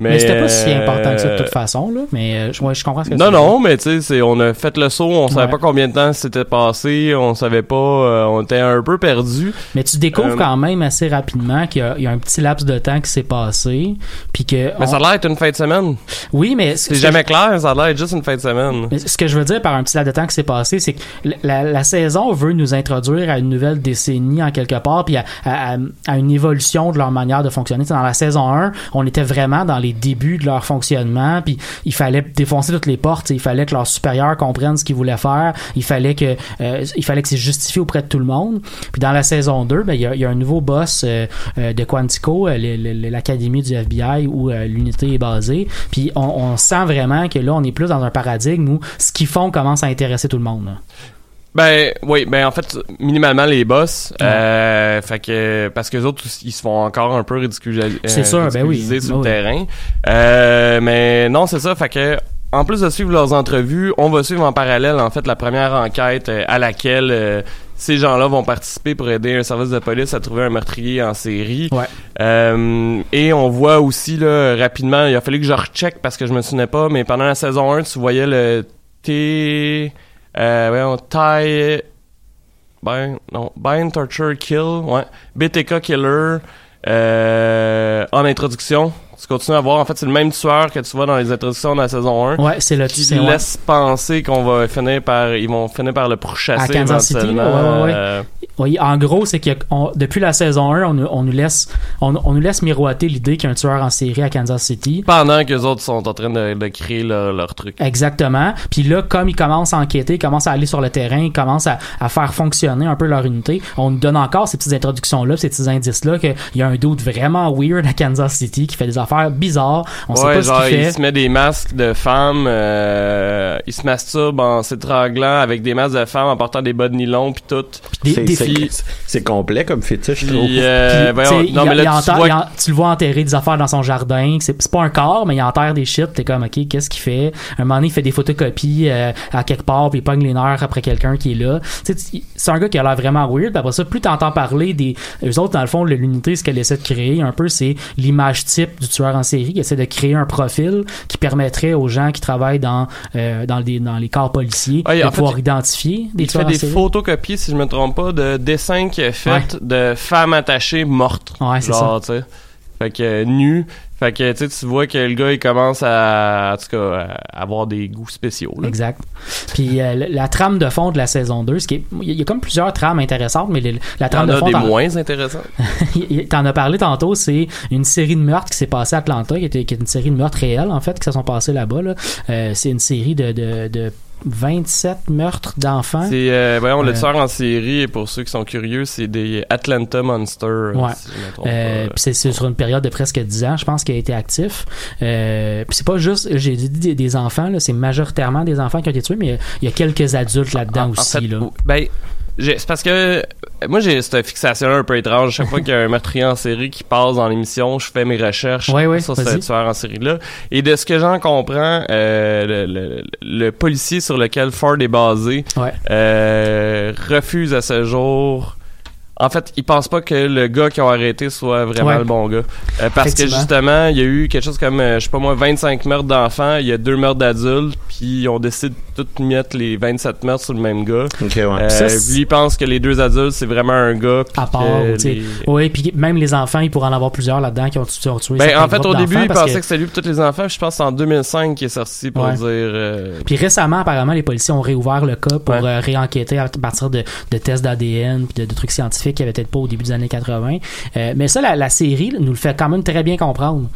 [SPEAKER 2] Mais,
[SPEAKER 3] Mais c'était pas si important que ça de
[SPEAKER 2] euh,
[SPEAKER 3] toute façon, là. Mais euh, je- ouais, je comprends ce que
[SPEAKER 2] Non, non, mais tu sais, on a fait le saut, on savait
[SPEAKER 3] Ouais.
[SPEAKER 2] pas combien de temps c'était passé, on savait pas, euh, on était un peu perdu.
[SPEAKER 3] Mais tu découvres
[SPEAKER 2] Euh,
[SPEAKER 3] quand même assez rapidement qu'il y a, il y a un petit laps de temps qui s'est passé, puis que
[SPEAKER 2] Mais
[SPEAKER 3] on-
[SPEAKER 2] ça a l'air d'être une fin de semaine.
[SPEAKER 3] oui, mais ce
[SPEAKER 2] C'est jamais
[SPEAKER 3] je-
[SPEAKER 2] clair, ça a l'air juste une fin de semaine.
[SPEAKER 3] mais ce que je veux dire par un petit laps de temps qui s'est passé, c'est que la, saison veut nous introduire à une nouvelle décennie en quelque part, puis à, à- à- à une évolution de leur manière de fonctionner. Tu sais, dans la saison 1, on était vraiment dans les débuts de leur fonctionnement, puis il fallait défoncer toutes les portes. Il fallait que leurs supérieurs comprennent ce qu'ils voulaient faire. Il fallait que euh, il fallait que c'est justifié auprès de tout le monde. Puis dans la saison 2, ben, il y, a, un nouveau boss euh, euh, de Quantico, l'académie du FBI où l'unité est basée. Puis on, on sent vraiment que là, on est plus dans un paradigme où ce qu'ils font commence à intéresser tout le monde.
[SPEAKER 2] Ben oui, ben en fait minimalement les boss, euh, fait que parce que les autres ils se font encore un peu ridiculiser,
[SPEAKER 3] C'est sûr, ben oui.
[SPEAKER 2] sur
[SPEAKER 3] Ben
[SPEAKER 2] le
[SPEAKER 3] oui.
[SPEAKER 2] terrain. Euh, mais non, c'est ça, fait que en plus de suivre leurs entrevues, on va suivre en parallèle en fait la première enquête euh, à laquelle euh, ces gens-là vont participer pour aider un service de police à trouver un meurtrier en série.
[SPEAKER 3] Ouais.
[SPEAKER 2] Euh, et on voit aussi là rapidement, il a fallu que je recheck parce que je me souvenais pas, mais pendant la saison 1, tu voyais le T euh, voyons, Ty ben non, Bind Torture Kill, ouais, BTK Killer euh, en introduction. Tu continues à voir en fait, c'est le même tueur que tu vois dans les introductions de la saison 1.
[SPEAKER 3] Ouais, c'est le
[SPEAKER 2] Qui
[SPEAKER 3] c'est- ouais.
[SPEAKER 2] laisse penser qu'on va finir par ils vont finir par le pourchasser
[SPEAKER 3] À Kansas City,
[SPEAKER 2] éventuellement.
[SPEAKER 3] là, ouais, ouais, ouais.
[SPEAKER 2] Euh,
[SPEAKER 3] Oui, en gros, c'est que on- depuis la saison 1, on, nous- on nous laisse on, on nous laisse miroiter l'idée qu'il y a un tueur en série à Kansas City.
[SPEAKER 2] pendant que les autres sont en train de, de créer leur, leur truc.
[SPEAKER 3] Exactement. Puis là, comme ils commencent à enquêter, ils commencent à aller sur le terrain, ils commencent à, à faire fonctionner un peu leur unité, on nous donne encore ces petites introductions-là, ces petits indices-là, qu'il y a un doute vraiment weird à Kansas City qui fait des affaires bizarres. On sait
[SPEAKER 2] ouais,
[SPEAKER 3] pas ce
[SPEAKER 2] genre,
[SPEAKER 3] qu'il
[SPEAKER 2] il
[SPEAKER 3] fait.
[SPEAKER 2] se met des masques de femmes, euh, il se masturbe en s'étranglant avec des masques de femmes en portant des bas de nylon pis tout.
[SPEAKER 1] C'est-
[SPEAKER 3] des
[SPEAKER 1] c'est- complet comme fétiche, je trouve.
[SPEAKER 2] Puis, euh,
[SPEAKER 3] Puis,
[SPEAKER 2] voyons,
[SPEAKER 3] tu sais,
[SPEAKER 2] non,
[SPEAKER 3] il-
[SPEAKER 2] mais
[SPEAKER 3] il
[SPEAKER 2] là, tu
[SPEAKER 3] enterre-
[SPEAKER 2] vois
[SPEAKER 3] il en- tu le vois enterrer des affaires dans son jardin. C'est pas un corps, mais il enterre des shit. T'es comme, OK, qu'est-ce qu'il fait? Un moment donné, il fait des photocopies euh, à quelque part, puis il pogne les nerfs après quelqu'un qui est là. C'est un gars qui a l'air vraiment weird. Puis après ça, plus t'entends parler des... Eux autres, dans le fond, l'unité, ce qu'elle essaie de créer un peu, c'est l'image type du tueur en série qui essaie de créer un profil qui permettrait aux gens qui travaillent dans, euh, dans, les, dans les corps policiers
[SPEAKER 2] Ouais,
[SPEAKER 3] de
[SPEAKER 2] fait,
[SPEAKER 3] pouvoir identifier des
[SPEAKER 2] il fait
[SPEAKER 3] tueurs en
[SPEAKER 2] des
[SPEAKER 3] série.
[SPEAKER 2] photocopies, si je me trompe pas, de dessins qu'il a fait de femmes attachées mortes.
[SPEAKER 3] Ouais, c'est
[SPEAKER 2] sais. Fait que euh, nu. Fait que tu vois que le gars il commence à en tout cas à avoir des goûts spéciaux. là.
[SPEAKER 3] Exact. Puis euh, la, la trame de fond de la saison 2, ce qui est, il y a- comme plusieurs trames intéressantes, mais la trame de
[SPEAKER 2] a
[SPEAKER 3] fond,
[SPEAKER 2] des moins intéressants.
[SPEAKER 3] t'en as parlé tantôt, c'est une série de meurtres qui s'est passée à Atlanta, qui, était, qui est une série de meurtres réels en fait, qui se sont passés là-bas. Là. Euh, c'est une série de, de, de 27 meurtres d'enfants.
[SPEAKER 2] C'est euh, voyons le
[SPEAKER 3] Euh,
[SPEAKER 2] tueur en série et pour ceux qui sont curieux, c'est des Atlanta Monsters.
[SPEAKER 3] Ouais.
[SPEAKER 2] si
[SPEAKER 3] Euh, c'est, sur une période de presque 10 ans, je pense, qu'il a été actif. Euh, puis c'est pas juste, j'ai dit des, des enfants, là, c'est majoritairement des enfants qui ont été tués, mais il y a- quelques adultes là-dedans
[SPEAKER 2] en
[SPEAKER 3] aussi.
[SPEAKER 2] fait,
[SPEAKER 3] là.
[SPEAKER 2] ben, c'est parce que euh, moi j'ai cette fixation un peu étrange. Chaque fois qu'il y a un meurtrier en série qui passe dans l'émission, je fais mes recherches
[SPEAKER 3] Ouais, ouais,
[SPEAKER 2] sur ce tueur en série là. Et de ce que j'en comprends, euh, le, le- le policier sur lequel Ford est basé
[SPEAKER 3] Ouais.
[SPEAKER 2] euh, refuse à ce jour. En fait, il pense pas que le gars qu'ils ont arrêté soit vraiment
[SPEAKER 3] Ouais.
[SPEAKER 2] le bon gars. Euh, parce que justement, il y a eu quelque chose comme, euh, je sais pas moi, 25 meurtres d'enfants, il y a deux meurtres d'adultes, puis ils ont décidé de tout mettre les 27 meurtres sur le même gars.
[SPEAKER 1] Ok, ouais.
[SPEAKER 2] Euh,
[SPEAKER 3] Ça,
[SPEAKER 2] lui il pense que les deux adultes c'est vraiment un gars. puis
[SPEAKER 3] à part,
[SPEAKER 2] les-
[SPEAKER 3] Oui, puis même les enfants, il pourrait en avoir plusieurs là-dedans qui ont, qui ont tué.
[SPEAKER 2] Ben, en fait, au début,
[SPEAKER 3] d'enfants
[SPEAKER 2] il
[SPEAKER 3] parce
[SPEAKER 2] pensait
[SPEAKER 3] que-
[SPEAKER 2] que c'était lui pour tous les enfants. Je pense que c'est en 2005 qu'il est sorti pour
[SPEAKER 3] Ouais.
[SPEAKER 2] dire. euh,
[SPEAKER 3] Puis récemment, apparemment, les policiers ont réouvert le cas pour
[SPEAKER 2] Ouais.
[SPEAKER 3] euh, réenquêter à partir de, de tests d'ADN puis de, de trucs scientifiques qui avaient peut-être pas au début des années 80. Euh, mais ça, la, la série là, nous le fait quand même très bien comprendre.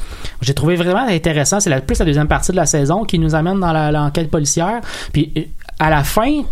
[SPEAKER 3] J'ai trouvé vraiment intéressant. C'est la, plus la deuxième partie de la saison qui nous amène dans l'enquête policière. Puis euh, à la fin,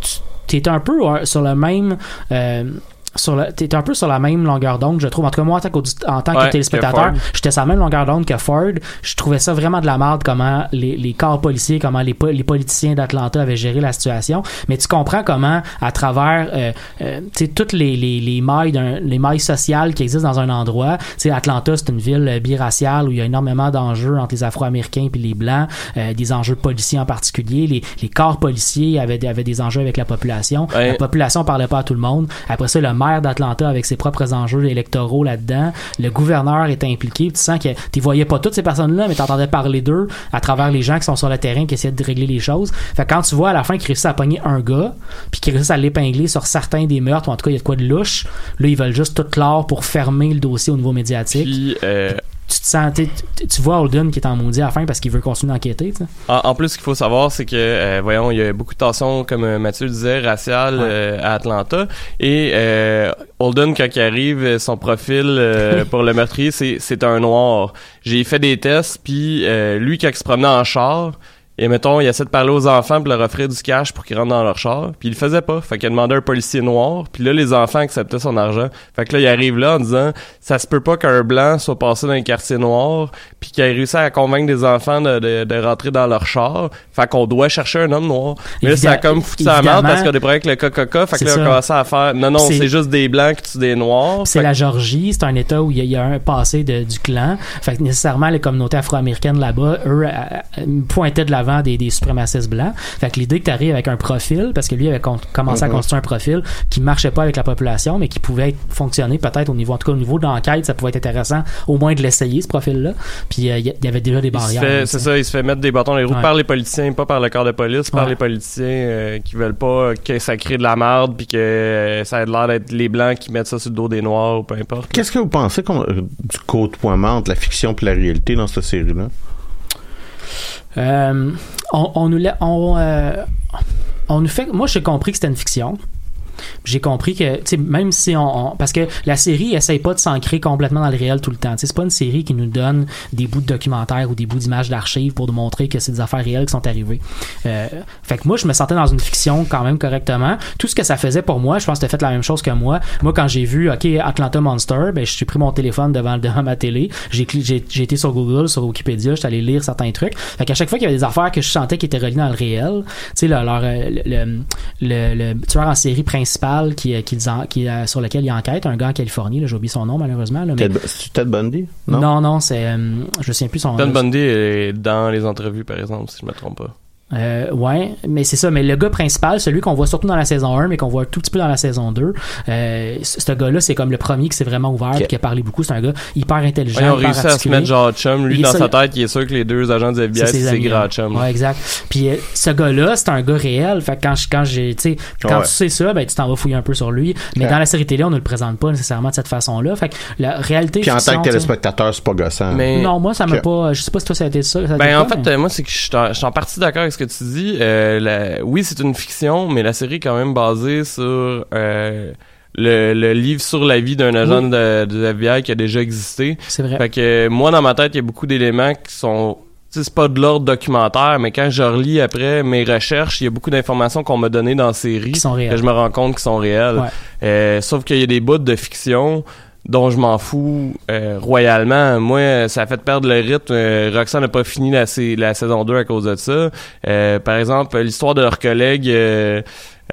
[SPEAKER 3] tu es un peu euh, sur le même... euh, sur t'es un peu sur la même longueur d'onde, je trouve. En tout cas, moi, en tant, en tant
[SPEAKER 2] Ouais,
[SPEAKER 3] que téléspectateur, j'étais sur la même longueur d'onde que Ford. Je trouvais ça vraiment de la merde comment les, les corps policiers, comment les, les politiciens d'Atlanta avaient géré la situation. Mais tu comprends comment, à travers, euh, euh, tu sais, toutes les, les, les mailles d'un, les mailles sociales qui existent dans un endroit. Tu sais, Atlanta, c'est une ville euh, biraciale où il y a énormément d'enjeux entre les Afro-Américains puis les Blancs, euh, des enjeux policiers en particulier. Les, les corps policiers avaient, des- avaient des enjeux avec la population.
[SPEAKER 2] Ouais.
[SPEAKER 3] La population parlait pas à tout le monde. Après ça, le maire d'Atlanta avec ses propres enjeux électoraux là-dedans. Le gouverneur était impliqué. Tu sens que tu voyais pas toutes ces personnes-là, mais tu entendais parler d'eux à travers les gens qui sont sur le terrain, qui essaient de régler les choses. Quand tu vois à la fin qu'ils réussissent à pogner un gars, puis qu'ils réussissent à l'épingler sur certains des meurtres, ou en tout cas, il y a de quoi de louche, là, ils veulent juste tout clore pour fermer le dossier au niveau médiatique.
[SPEAKER 2] Euh,
[SPEAKER 3] tu te sens, tu, vois Holden qui est en maudit à la fin parce qu'il veut continuer d'enquêter, tu sais.
[SPEAKER 2] En, en plus, ce qu'il faut savoir, c'est que, euh, voyons, il y a beaucoup de tensions, comme euh, Mathieu disait, raciales
[SPEAKER 3] Ouais.
[SPEAKER 2] euh, à Atlanta. Et euh, Holden, quand il arrive, son profil pour le meurtrier, c'est c'est un noir. J'ai fait des tests, puis euh, lui, quand il se promenait en char, et mettons, il essaie de parler aux enfants pour leur offrir du cash pour qu'ils rentrent dans leur char, puis il le faisait pas. Fait qu'il à un policier noir, puis là, les enfants acceptaient son argent. Fait que là, il arrive là en disant, ça se peut pas qu'un blanc soit passé dans un quartier noir, puis qu'il ait réussi à convaincre des enfants de, de, de rentrer dans leur char. Fait qu'on doit chercher un homme noir. Mais là, ça a comme foutu sa merde parce qu'il y a des problèmes avec le KKK. Fait que là, on commencé à faire, non, non,
[SPEAKER 3] C'est-
[SPEAKER 2] juste des blancs qui tuent des noirs.
[SPEAKER 3] C'est la Georgie, c'est un État où il y, a, il y a un passé de- du clan. Fait que nécessairement, les communautés afro-américaines là-bas, eux, euh, euh, pointaient de des, des suprémacistes blancs. Fait que l'idée que tu arrives avec un profil, parce que lui avait con- commencé à
[SPEAKER 1] Mhm.
[SPEAKER 3] construire un profil qui marchait pas avec la population, mais qui pouvait être- fonctionner peut-être au niveau, en tout cas au niveau d'enquête, ça pouvait être intéressant au moins de l'essayer, ce profil-là. Puis euh, il il y avait déjà des barrières.
[SPEAKER 2] c'est ça, il se fait mettre des bâtons dans les roues
[SPEAKER 3] Ouais.
[SPEAKER 2] par les politiciens, pas par le corps de police, par
[SPEAKER 3] Ouais.
[SPEAKER 2] les politiciens euh, qui veulent pas que ça crée de la merde puis que euh, ça a l'air d'être les blancs qui mettent ça sur le dos des noirs ou peu importe.
[SPEAKER 1] Qu'est-ce que vous pensez qu'on- euh, du côtoiement entre la fiction et la réalité dans cette série-là?
[SPEAKER 3] Euh, on, nous la- euh, on nous fait moi j'ai compris que c'était une fiction j'ai compris que tu sais même si on, parce que la série essaye pas de s'ancrer complètement dans le réel tout le temps. C'est pas une série qui nous donne des bouts de documentaires ou des bouts d'images d'archives pour nous montrer que c'est des affaires réelles qui sont arrivées. Euh, fait que moi je me sentais dans une fiction quand même correctement. Tout ce que ça faisait pour moi je pense que t'as fait la même chose que moi. Moi quand j'ai vu ok Atlanta Monster ben j'ai pris mon téléphone devant, devant ma télé. J'ai été sur Google sur Wikipédia j'étais allé lire certains trucs. Fait qu'à chaque fois qu'il y avait des affaires que je sentais qui étaient reliées dans le réel tu sais leur, euh, le, le, le, le tueur en série principal qui, euh, qui, qui, euh, sur lequel il enquête un gars en Californie là, j'ai oublié son nom malheureusement là, mais-
[SPEAKER 1] Ted, c'est Ted Bundy? Non?
[SPEAKER 3] non non, c'est euh, je me souviens plus son
[SPEAKER 2] Ted
[SPEAKER 3] nom
[SPEAKER 2] Bundy est dans les entrevues, par exemple, si je me trompe pas.
[SPEAKER 3] Euh, ouais, mais c'est ça. Mais le gars principal, celui qu'on voit surtout dans la saison 1, mais qu'on voit un tout petit peu dans la saison 2, euh, ce gars-là, c'est comme le premier qui s'est vraiment ouvert,
[SPEAKER 1] Ok.
[SPEAKER 3] puis qui a parlé beaucoup. C'est un gars hyper intelligent,
[SPEAKER 2] Ouais, ils ont
[SPEAKER 3] hyper
[SPEAKER 2] réussi à se mettre genre chum. Lui,
[SPEAKER 3] Il
[SPEAKER 2] dans
[SPEAKER 3] ça-
[SPEAKER 2] sa tête, il est sûr que les deux agents du FBI,
[SPEAKER 3] C'est ses
[SPEAKER 2] grands
[SPEAKER 3] là.
[SPEAKER 2] chums.
[SPEAKER 3] Ouais, exact. Puis euh, ce gars-là, c'est un gars réel. Fait que quand je- quand j'ai, tu sais, quand
[SPEAKER 1] Ouais.
[SPEAKER 3] tu sais ça, ben tu t'en vas fouiller un peu sur lui. Mais
[SPEAKER 1] Ouais.
[SPEAKER 3] dans la série télé, on ne le présente pas nécessairement de cette façon-là. Fait que la réalité.
[SPEAKER 1] Puis en tant que téléspectateur, c'est pas gossant.
[SPEAKER 2] Mais
[SPEAKER 3] Non, moi ça m'a pas. Je sais pas si toi ça a été ça. ça a été
[SPEAKER 2] Ben en
[SPEAKER 3] quoi,
[SPEAKER 2] fait,
[SPEAKER 3] mais-
[SPEAKER 2] moi c'est que je suis en, je suis en partie d'accord avec ce que tu dis. Euh, la- oui, c'est une fiction, mais la série est quand même basée sur euh, le, le livre sur la vie d'un agent
[SPEAKER 3] Oui.
[SPEAKER 2] de, de FBI qui a déjà existé.
[SPEAKER 3] c'est vrai.
[SPEAKER 2] Fait que moi dans ma tête, il y a beaucoup d'éléments qui sont c'est pas de l'ordre documentaire, mais quand je relis après mes recherches, il y a beaucoup d'informations qu'on m'a données dans la série
[SPEAKER 3] Qui sont
[SPEAKER 2] que
[SPEAKER 3] réels.
[SPEAKER 2] je me rends compte qu'ils sont réels.
[SPEAKER 3] Ouais.
[SPEAKER 2] Euh, sauf qu'il y a des bouts de fiction dont je m'en fous euh, royalement. Moi, ça a fait perdre le rythme. Euh, Roxanne n'a pas fini la, sa- la saison 2 à cause de ça. Euh, par exemple, l'histoire de leur collègue... euh,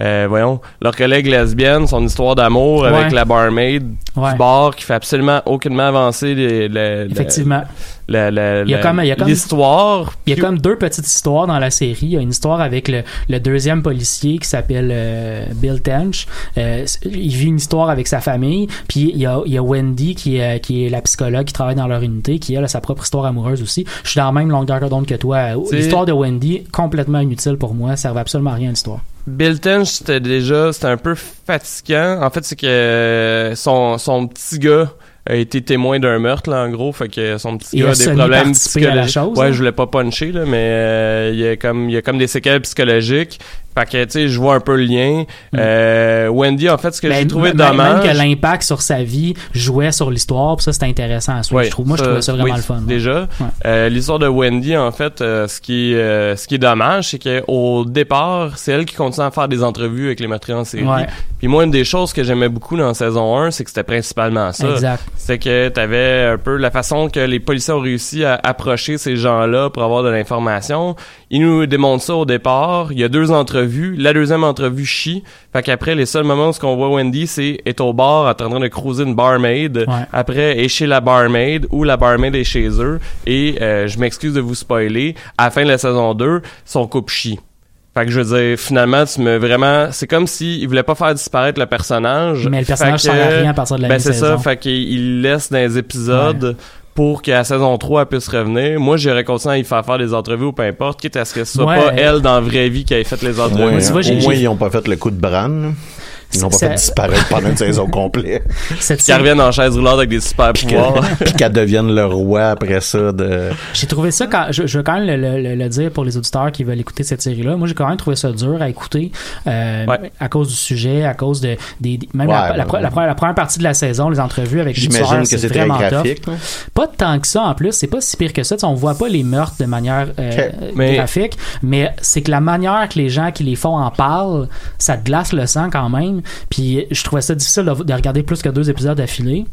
[SPEAKER 2] euh, voyons, leur collègue lesbienne, son histoire d'amour
[SPEAKER 3] Ouais.
[SPEAKER 2] avec la barmaid
[SPEAKER 3] Ouais.
[SPEAKER 2] du bar qui fait absolument aucunement avancer les- la- la-
[SPEAKER 3] Effectivement.
[SPEAKER 2] La- la-
[SPEAKER 3] Il y a comme-
[SPEAKER 2] l'histoire.
[SPEAKER 3] Il y a comme deux petites histoires dans la série. Il y a une histoire avec le, le deuxième policier qui s'appelle euh, Bill Tench. Euh, il vit une histoire avec sa famille. Puis il y a, il y a Wendy qui est, qui est la psychologue qui travaille dans leur unité, qui elle, a sa propre histoire amoureuse aussi. Je suis dans la même longueur d'onde que toi. L'histoire de Wendy, complètement inutile pour moi. Ça servait absolument à rien l'histoire.
[SPEAKER 2] Bill Tench, c'était déjà, c'était un peu fatigant. En fait, c'est que euh, son, son petit gars a été témoin d'un meurtre, là, en gros. Fait que son petit
[SPEAKER 3] Il
[SPEAKER 2] gars
[SPEAKER 3] a
[SPEAKER 2] des problèmes
[SPEAKER 3] participé à la
[SPEAKER 2] psychologiques.
[SPEAKER 3] chose,
[SPEAKER 2] Ouais,
[SPEAKER 3] hein?
[SPEAKER 2] je voulais pas puncher, là, mais euh, il y a comme, il y a comme des séquelles psychologiques. Fait que, tu sais, je vois un peu le lien. Euh, Wendy, en fait, ce que
[SPEAKER 3] Ben,
[SPEAKER 2] j'ai trouvé dommage...
[SPEAKER 3] Même que l'impact sur sa vie jouait sur l'histoire, ça, c'était intéressant à suivre. Je trouve, moi, je trouvais ça vraiment
[SPEAKER 2] oui,
[SPEAKER 3] le fun.
[SPEAKER 2] Déjà,
[SPEAKER 3] Ouais.
[SPEAKER 2] Euh, l'histoire de Wendy, en fait, euh, ce qui euh, ce qui est dommage, c'est qu'au départ, c'est elle qui continue à faire des entrevues avec les meurtriers en série.
[SPEAKER 3] Ouais.
[SPEAKER 2] Puis moi, une des choses que j'aimais beaucoup dans saison 1, c'est que c'était principalement ça.
[SPEAKER 3] Exact.
[SPEAKER 2] C'est que t'avais un peu la façon que les policiers ont réussi à approcher ces gens-là pour avoir de l'information. Ils nous démontrent ça au départ. Il y a deux entrevues. La deuxième entrevue chie. Fait qu'après, les seuls moments où ce qu'on voit Wendy, c'est est au bar en train de cruiser une barmaid.
[SPEAKER 3] Ouais.
[SPEAKER 2] Après, est chez la barmaid ou la barmaid est chez eux. Et euh, je m'excuse de vous spoiler. À la fin de la saison 2, son couple chie. Fait que je veux dire, finalement, tu me vraiment, c'est comme si il voulait pas faire disparaître le personnage.
[SPEAKER 3] Mais le personnage sert à rien à partir de la
[SPEAKER 2] Ben c'est ça, fait qu'il il laisse dans les épisodes pour qu'à la saison 3 elle puisse revenir. Moi, j'aurais continué à y faire faire des entrevues ou peu importe, quitte à ce que ce soit
[SPEAKER 3] Ouais.
[SPEAKER 2] pas elle dans la vraie vie qui ait fait les entrevues.
[SPEAKER 1] moins,
[SPEAKER 3] tu vois, j'ai-
[SPEAKER 1] au moins, ils n'ont pas fait le coup de Bran. Ils n'ont pas fait disparaître pendant une saison complète.
[SPEAKER 3] Cette
[SPEAKER 2] Qui reviennent en chaise roulante avec des super
[SPEAKER 1] Puis
[SPEAKER 2] pouvoirs.
[SPEAKER 1] que- puis qu'elle devienne le roi après ça de...
[SPEAKER 3] J'ai trouvé ça quand je, je veux quand même le, le- le- le dire pour les auditeurs qui veulent écouter cette série-là. Moi, j'ai quand même trouvé ça dur à écouter euh,
[SPEAKER 2] Ouais.
[SPEAKER 3] à cause du sujet, à cause de des, des- même
[SPEAKER 1] Ouais,
[SPEAKER 3] la, la, la première, la première partie de la saison, les entrevues avec les
[SPEAKER 1] J'imagine que c'est très
[SPEAKER 3] vraiment tough.
[SPEAKER 1] graphique. là.
[SPEAKER 3] Pas tant que ça en plus, c'est pas si pire que ça. On voit pas les meurtres de manière euh.
[SPEAKER 2] Mais-
[SPEAKER 3] graphique, mais c'est que la manière que les gens qui les font en parlent, ça te glace le sang quand même. Puis je trouvais ça difficile de, de regarder plus que deux épisodes d'affilée.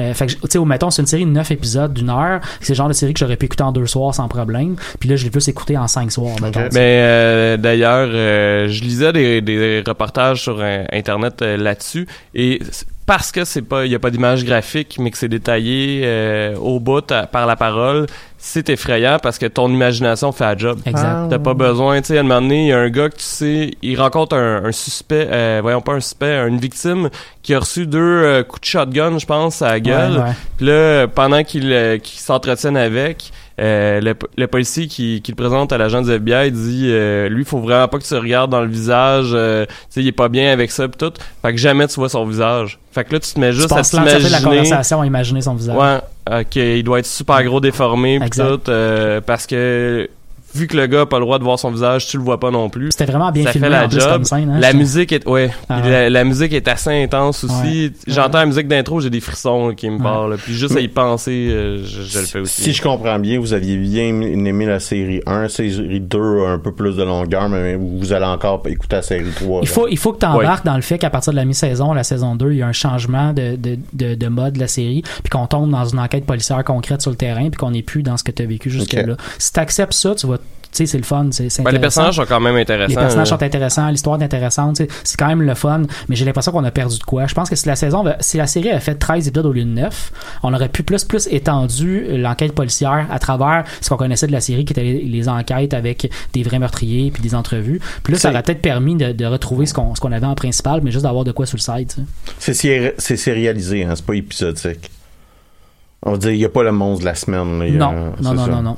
[SPEAKER 3] Euh, fait que, tu sais, mettons, c'est une série de neuf épisodes d'une heure. C'est le genre de série que j'aurais pu écouter en deux soirs sans problème. Puis là, je l'ai plus écouté en cinq soirs.
[SPEAKER 2] Mais euh, d'ailleurs, euh, je lisais des, reportages sur internet là-dessus et parce que c'est pas, il y a pas d'image graphique, mais que c'est détaillé au bout par la parole, c'est effrayant parce que ton imagination fait la job.
[SPEAKER 3] Exact.
[SPEAKER 2] T'as pas besoin, tu sais, à un moment donné, il y a un gars que tu sais, il rencontre un, un suspect, euh, voyons pas un suspect, une victime qui a reçu deux euh, coups de shotgun, je pense, à la gueule. Puis là, pendant qu'il euh, qu'il s'entretienne avec, euh, le, le policier qui, qui le présente à l'agent du FBI dit euh, lui, faut vraiment pas que tu regardes dans le visage, euh, tu sais, il est pas bien avec ça pis tout. Fait que jamais tu vois son visage. Fait que là, tu te mets
[SPEAKER 3] Tu
[SPEAKER 2] juste à
[SPEAKER 3] passes l'entièreté de la
[SPEAKER 2] t'imaginer.
[SPEAKER 3] conversation à imaginer son visage.
[SPEAKER 2] Ouais, ok, il doit être super gros déformé pis tout, euh, parce que vu que le gars a pas le droit de voir son visage, tu le vois pas non plus.
[SPEAKER 3] C'était vraiment bien
[SPEAKER 2] Ça
[SPEAKER 3] filmé
[SPEAKER 2] fait la
[SPEAKER 3] en plus
[SPEAKER 2] job.
[SPEAKER 3] comme scène. hein,
[SPEAKER 2] La musique est ouais,
[SPEAKER 3] Ah ouais.
[SPEAKER 2] La, la musique est assez intense aussi.
[SPEAKER 3] Ouais.
[SPEAKER 2] J'entends la musique d'intro, j'ai des frissons qui me
[SPEAKER 3] Ouais.
[SPEAKER 2] parlent. là. Puis juste à y penser, euh, je, je le fais aussi.
[SPEAKER 1] Si je comprends bien, vous aviez bien aimé la série 1, série 2 un peu plus de longueur, mais vous allez encore écouter la série 3.
[SPEAKER 3] Il
[SPEAKER 1] là.
[SPEAKER 3] faut, il faut que tu embarques dans le fait qu'à partir de la mi-saison, la saison 2, il y a un changement de, de, de, de mode de la série, puis qu'on tombe dans une enquête policière concrète sur le terrain, puis qu'on n'est plus dans ce que tu as vécu jusque-là. Si tu acceptes ça, tu vas. Tu sais, c'est le fun. C'est
[SPEAKER 2] Ben, les personnages sont quand même intéressants.
[SPEAKER 3] Les personnages
[SPEAKER 2] là.
[SPEAKER 3] sont intéressants, l'histoire est intéressante, c'est quand même le fun, mais j'ai l'impression qu'on a perdu de quoi. Je pense que si la saison, si la série avait fait 13 épisodes au lieu de 9, on aurait pu plus plus étendu l'enquête policière à travers ce qu'on connaissait de la série, qui était les, les enquêtes avec des vrais meurtriers puis des entrevues. Puis là, ça aurait peut-être permis de, de retrouver ce qu'on ce qu'on avait en principal, mais juste d'avoir de quoi sur le site.
[SPEAKER 1] C'est sé- c'est sérialisé, hein, c'est pas épisodique. On va dire, il n'y a pas le monstre de la semaine. là, il y a-
[SPEAKER 3] Non, non, non, non, non.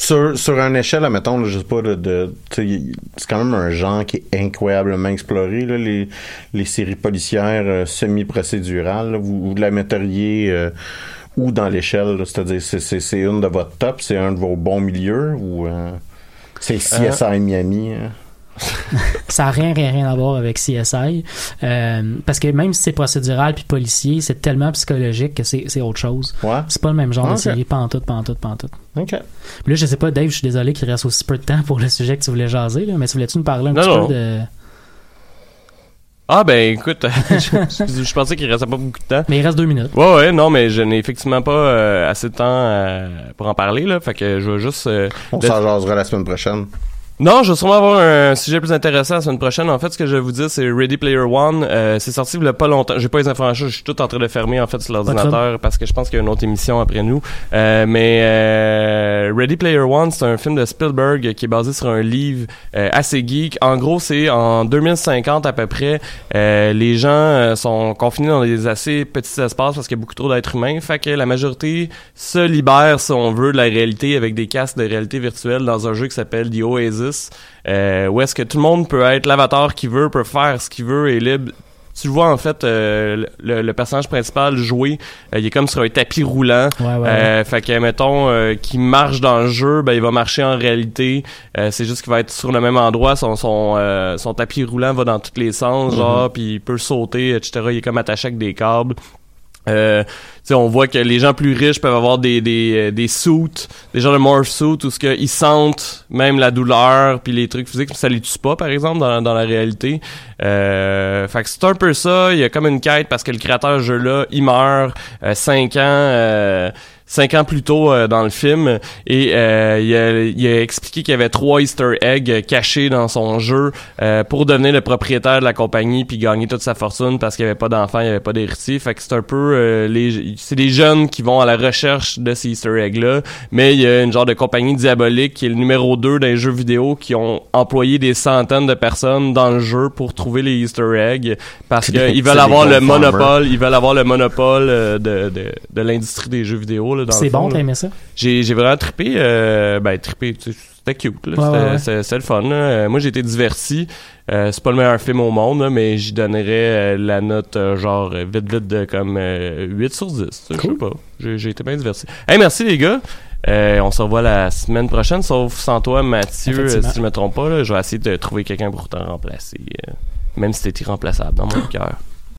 [SPEAKER 1] Sur, sur une échelle, admettons, je sais pas, de, de- c'est quand même un genre qui est incroyablement exploré, là, les, les séries policières euh, semi-procédurales. vous, vous la metteriez euh, où dans l'échelle? C'est-à-dire, c'est, c'est, c'est une de votre top, c'est un de vos bons milieux ou euh, c'est CSI Miami? hein?
[SPEAKER 3] Ça n'a rien, rien, rien à voir avec CSI. Euh, parce que même si c'est procédural puis policier, c'est tellement psychologique que c'est autre chose.
[SPEAKER 1] Ouais?
[SPEAKER 3] C'est pas le même genre de série, pantoute, pantoute, pantoute.
[SPEAKER 1] OK.
[SPEAKER 3] Puis là, je sais pas, Dave, je suis désolé qu'il reste aussi peu de temps pour le sujet que tu voulais jaser, là, mais tu voulais-tu nous parler un
[SPEAKER 2] Non,
[SPEAKER 3] petit
[SPEAKER 2] non.
[SPEAKER 3] peu de.
[SPEAKER 2] Ah ben écoute, je, je pensais qu'il restait pas beaucoup de temps.
[SPEAKER 3] Mais il reste deux minutes.
[SPEAKER 2] Ouais ouais non mais je n'ai effectivement pas euh, assez de temps euh, pour en parler là, fait que je vais juste. euh,
[SPEAKER 1] On s'en jasera la semaine prochaine.
[SPEAKER 2] Non, je vais sûrement avoir un sujet plus intéressant la semaine prochaine. En fait, ce que je vais vous dire, c'est Ready Player One. Euh, c'est sorti il y a pas longtemps. J'ai pas les informations. Je suis tout en train de fermer en fait sur l'ordinateur parce que je pense qu'il y a une autre émission après nous. Euh, mais euh, Ready Player One, c'est un film de Spielberg qui est basé sur un livre euh, assez geek. En gros, c'est en 2050 à peu près. euh, les gens euh, sont confinés dans des assez petits espaces parce qu'il y a beaucoup trop d'êtres humains. Fait que la majorité se libère, si on veut, de la réalité avec des casques de réalité virtuelle dans un jeu qui s'appelle The Oasis. Euh, où est-ce que tout le monde peut être l'avatar qu'il veut, peut faire ce qu'il veut et libre tu vois en fait euh, le, le personnage principal jouer, euh, il est comme sur un tapis roulant.
[SPEAKER 3] Ouais, ouais, ouais.
[SPEAKER 2] Fait que mettons qu'il marche dans le jeu, ben il va marcher en réalité. C'est juste qu'il va être sur le même endroit, son son son tapis roulant va dans tous les sens, genre puis il peut sauter, etc. Il est comme attaché avec des câbles. Euh, on voit que les gens plus riches peuvent avoir des des euh, des suits, des genres de morph suits où ce que ils sentent même la douleur puis les trucs physiques, ça les tue pas par exemple dans, dans la réalité. Euh, fait que c'est un peu ça, il y a comme une quête parce que le créateur de jeu là, il meurt euh, cinq ans euh, cinq ans plus tôt euh, dans le film. Et euh, il, a, il a expliqué qu'il y avait trois Easter eggs cachés dans son jeu euh, pour devenir le propriétaire de la compagnie puis gagner toute sa fortune parce qu'il n'y avait pas d'enfants, il n'y avait pas d'héritier. Fait que c'est un peu euh, les c'est des jeunes qui vont à la recherche de ces Easter eggs là, mais il y a une genre de compagnie diabolique qui est le numéro 2 des jeux vidéo qui ont employé des centaines de personnes dans le jeu pour trouver les Easter eggs parce qu'ils veulent avoir le monopole, ils veulent avoir le monopole euh, de, de, de l'industrie des jeux vidéo là, dans
[SPEAKER 3] C'est bon, t'as aimé ça?
[SPEAKER 2] J'ai, j'ai vraiment trippé, euh, ben trippé, c'était cute, là,
[SPEAKER 3] Ouais,
[SPEAKER 2] c'était,
[SPEAKER 3] ouais,
[SPEAKER 2] c'est- c'est le fun. là. Euh, moi j'ai été diverti. Euh, c'est pas le meilleur film au monde, là, mais j'y donnerais euh, la note euh, genre vite vite de comme euh, 8 sur 10. tu sais, Je sais pas. J'ai, j'ai été bien diverti. Hey, merci les gars. On se revoit la semaine prochaine, sauf sans toi, Mathieu, si je me trompe pas. Là, je vais essayer de trouver quelqu'un pour t'en remplacer. même si t'es irremplaçable dans mon cœur.